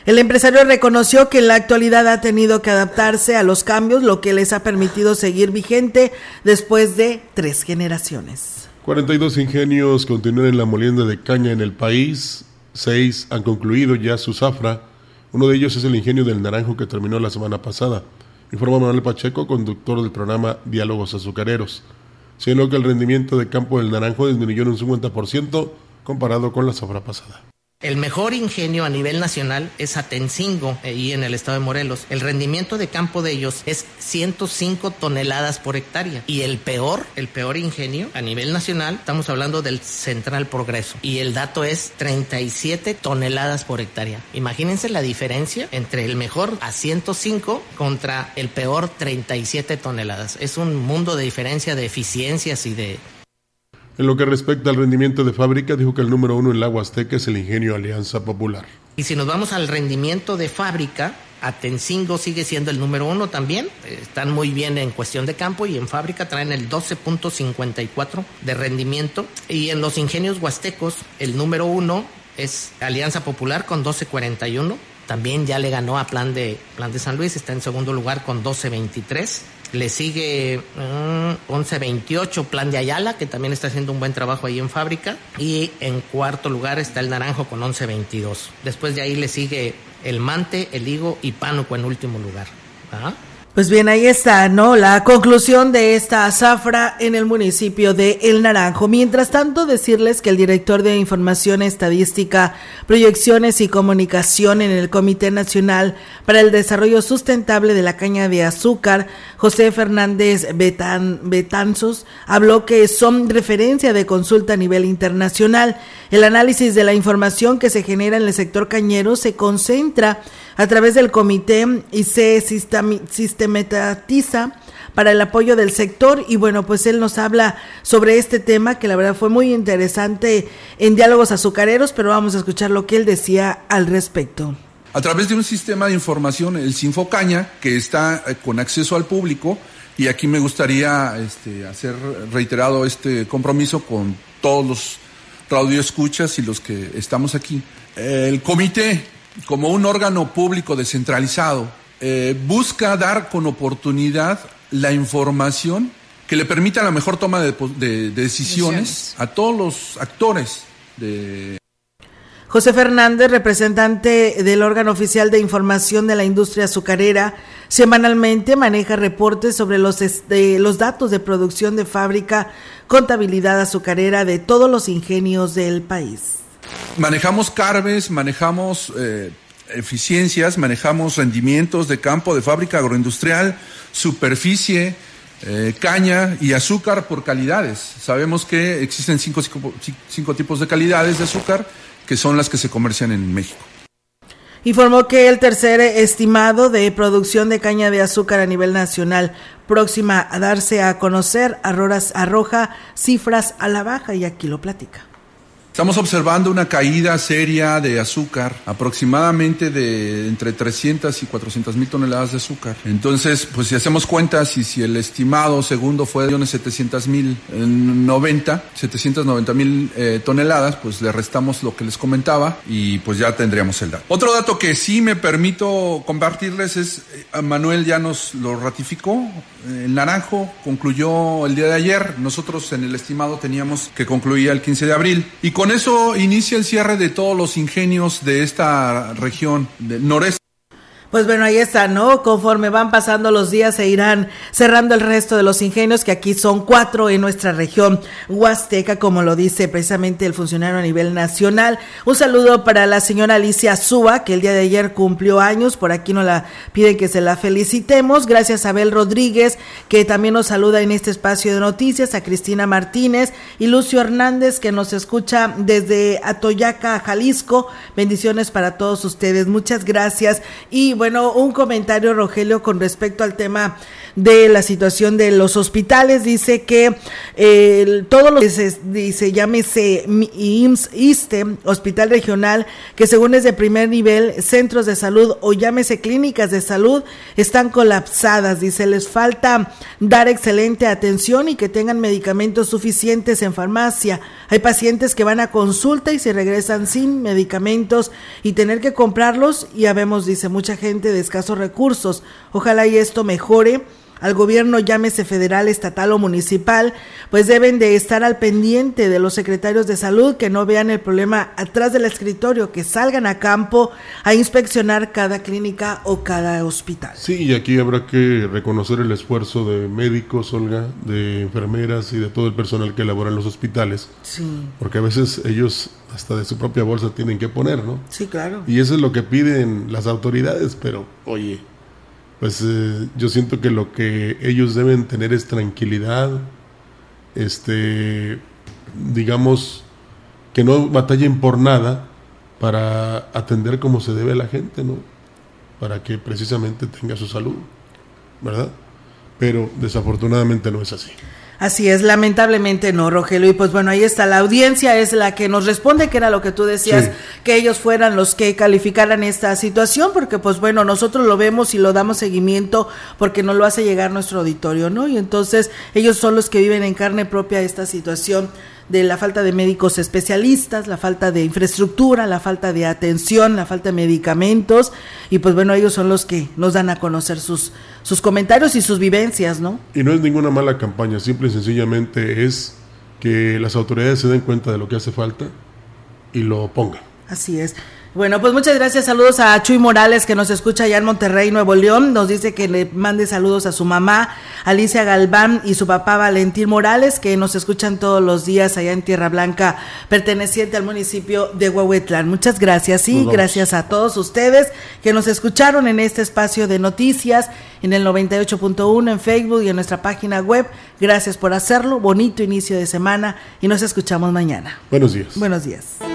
Speaker 6: El empresario reconoció que en la actualidad ha tenido que adaptarse a los cambios, lo que les ha permitido seguir vigente después de tres generaciones.
Speaker 2: 42 ingenios continúan en la molienda de caña en el país, seis han concluido ya su zafra, uno de ellos es el ingenio del Naranjo que terminó la semana pasada, informa Manuel Pacheco, conductor del programa Diálogos Azucareros. Siendo que el rendimiento de campo del Naranjo disminuyó en un 50% comparado con la zafra pasada.
Speaker 21: El mejor ingenio a nivel nacional es Atencingo, ahí en el estado de Morelos. El rendimiento de campo de ellos es 105 toneladas por hectárea. Y el peor, el peor ingenio a nivel nacional, estamos hablando del Central Progreso. Y el dato es 37 toneladas por hectárea. Imagínense la diferencia entre el mejor a 105 contra el peor 37 toneladas. Es un mundo de diferencia de eficiencias y de
Speaker 2: en lo que respecta al rendimiento de fábrica, dijo que el número uno en la Huasteca es el ingenio Alianza Popular.
Speaker 21: Y si nos vamos al rendimiento de fábrica, Atencingo sigue siendo el número uno también. Están muy bien en cuestión de campo y en fábrica traen el 12.54 de rendimiento. Y en los ingenios huastecos, el número uno es Alianza Popular con 12.41. También ya le ganó a Plan de, Plan de San Luis, está en segundo lugar con 12.23. Le sigue 1128 mm, Plan de Ayala, que también está haciendo un buen trabajo ahí en fábrica. Y en cuarto lugar está el Naranjo con 1122. Después de ahí le sigue el Mante, el Higo y Pánuco en último lugar. ¿Ah?
Speaker 6: Pues bien, ahí está, ¿no? La conclusión de esta zafra en el municipio de El Naranjo. Mientras tanto, decirles que el director de Información Estadística, Proyecciones y Comunicación en el Comité Nacional para el Desarrollo Sustentable de la Caña de Azúcar, José Fernández Betan, Betanzos, habló que son referencia de consulta a nivel internacional. El análisis de la información que se genera en el sector cañero se concentra a través del comité y se sistematiza para el apoyo del sector y bueno, pues él nos habla sobre este tema que la verdad fue muy interesante en diálogos azucareros, pero vamos a escuchar lo que él decía al respecto.
Speaker 22: A través de un sistema de información, el Sinfocaña, que está eh, con acceso al público. Y aquí me gustaría este, hacer reiterado este compromiso con todos los radioescuchas y los que estamos aquí. El comité, como un órgano público descentralizado, eh, busca dar con oportunidad la información que le permita la mejor toma de, de decisiones a todos los actores de
Speaker 6: José Fernández, representante del órgano oficial de información de la industria azucarera, semanalmente maneja reportes sobre los, datos de producción de fábrica, contabilidad azucarera de todos los ingenios del país.
Speaker 22: Manejamos carves, manejamos eh, eficiencias, manejamos rendimientos de campo, de fábrica agroindustrial, superficie, eh, caña y azúcar por calidades. Sabemos que existen cinco tipos de calidades de azúcar que son las que se comercian en México.
Speaker 6: Informó que el tercer estimado de producción de caña de azúcar a nivel nacional próxima a darse a conocer arroja cifras a la baja y aquí lo platica.
Speaker 22: Estamos observando una caída seria de azúcar, aproximadamente de entre 300 y 400 mil toneladas de azúcar. Entonces, pues si hacemos cuentas y si el estimado segundo fue de 700 mil 90, 790 mil eh, toneladas, pues le restamos lo que les comentaba y pues ya tendríamos el dato. Otro dato que sí me permito compartirles es, eh, Manuel ya nos lo ratificó, el naranjo concluyó el día de ayer, nosotros en el estimado teníamos que concluía el 15 de abril y con eso inicia el cierre de todos los ingenios de esta región del noreste.
Speaker 6: Pues bueno, ahí está, ¿no? Conforme van pasando los días se irán cerrando el resto de los ingenios, que aquí son cuatro en nuestra región huasteca, como lo dice precisamente el funcionario a nivel nacional. Un saludo para la señora Alicia Súa, que el día de ayer cumplió años, por aquí nos la piden que se la felicitemos. Gracias a Abel Rodríguez, que también nos saluda en este espacio de noticias, a Cristina Martínez y Lucio Hernández, que nos escucha desde Atoyaca, Jalisco. Bendiciones para todos ustedes, muchas gracias. Y bueno, un comentario, Rogelio, con respecto al tema de la situación de los hospitales. Dice que eh, todo lo que se dice, llámese IMSS, ISTE, Hospital Regional, que según es de primer nivel, centros de salud o llámese clínicas de salud, están colapsadas. Dice, les falta dar excelente atención y que tengan medicamentos suficientes en farmacia. Hay pacientes que van a consulta y se regresan sin medicamentos y tener que comprarlos y habemos, dice mucha gente, de escasos recursos. Ojalá y esto mejore al gobierno, llámese federal, estatal o municipal, pues deben de estar al pendiente de los secretarios de salud que no vean el problema atrás del escritorio, que salgan a campo a inspeccionar cada clínica o cada hospital.
Speaker 2: Sí, y aquí habrá que reconocer el esfuerzo de médicos, Olga, de enfermeras y de todo el personal que elabora en los hospitales.
Speaker 6: Sí.
Speaker 2: Porque a veces ellos hasta de su propia bolsa tienen que poner, ¿no?
Speaker 6: Sí, claro.
Speaker 2: Y eso es lo que piden las autoridades, pero oye, pues eh, yo siento que lo que ellos deben tener es tranquilidad, este, digamos, que no batallen por nada para atender como se debe a la gente, ¿no? Para que precisamente tenga su salud, ¿verdad? Pero desafortunadamente no es así.
Speaker 6: Así es, lamentablemente no, Rogelio. Y pues bueno, ahí está, la audiencia es la que nos responde, que era lo que tú decías, que ellos fueran los que calificaran esta situación, porque pues bueno, nosotros lo vemos y lo damos seguimiento porque nos lo hace llegar nuestro auditorio, ¿no? Y entonces ellos son los que viven en carne propia esta situación de la falta de médicos especialistas, la falta de infraestructura, la falta de atención, la falta de medicamentos y pues bueno, ellos son los que nos dan a conocer sus sus comentarios y sus vivencias, ¿no?
Speaker 2: Y no es ninguna mala campaña, simple y sencillamente es que las autoridades se den cuenta de lo que hace falta y lo pongan.
Speaker 6: Así es. Bueno, pues muchas gracias. Saludos a Chuy Morales que nos escucha allá en Monterrey, Nuevo León. Nos dice que le mande saludos a su mamá, Alicia Galván, y su papá Valentín Morales, que nos escuchan todos los días allá en Tierra Blanca, perteneciente al municipio de Huehuetlán. Muchas gracias y gracias a todos ustedes que nos escucharon en este espacio de noticias en el 98.1 en Facebook y en nuestra página web. Gracias por hacerlo. Bonito inicio de semana y nos escuchamos mañana.
Speaker 2: Buenos días.
Speaker 6: Buenos días.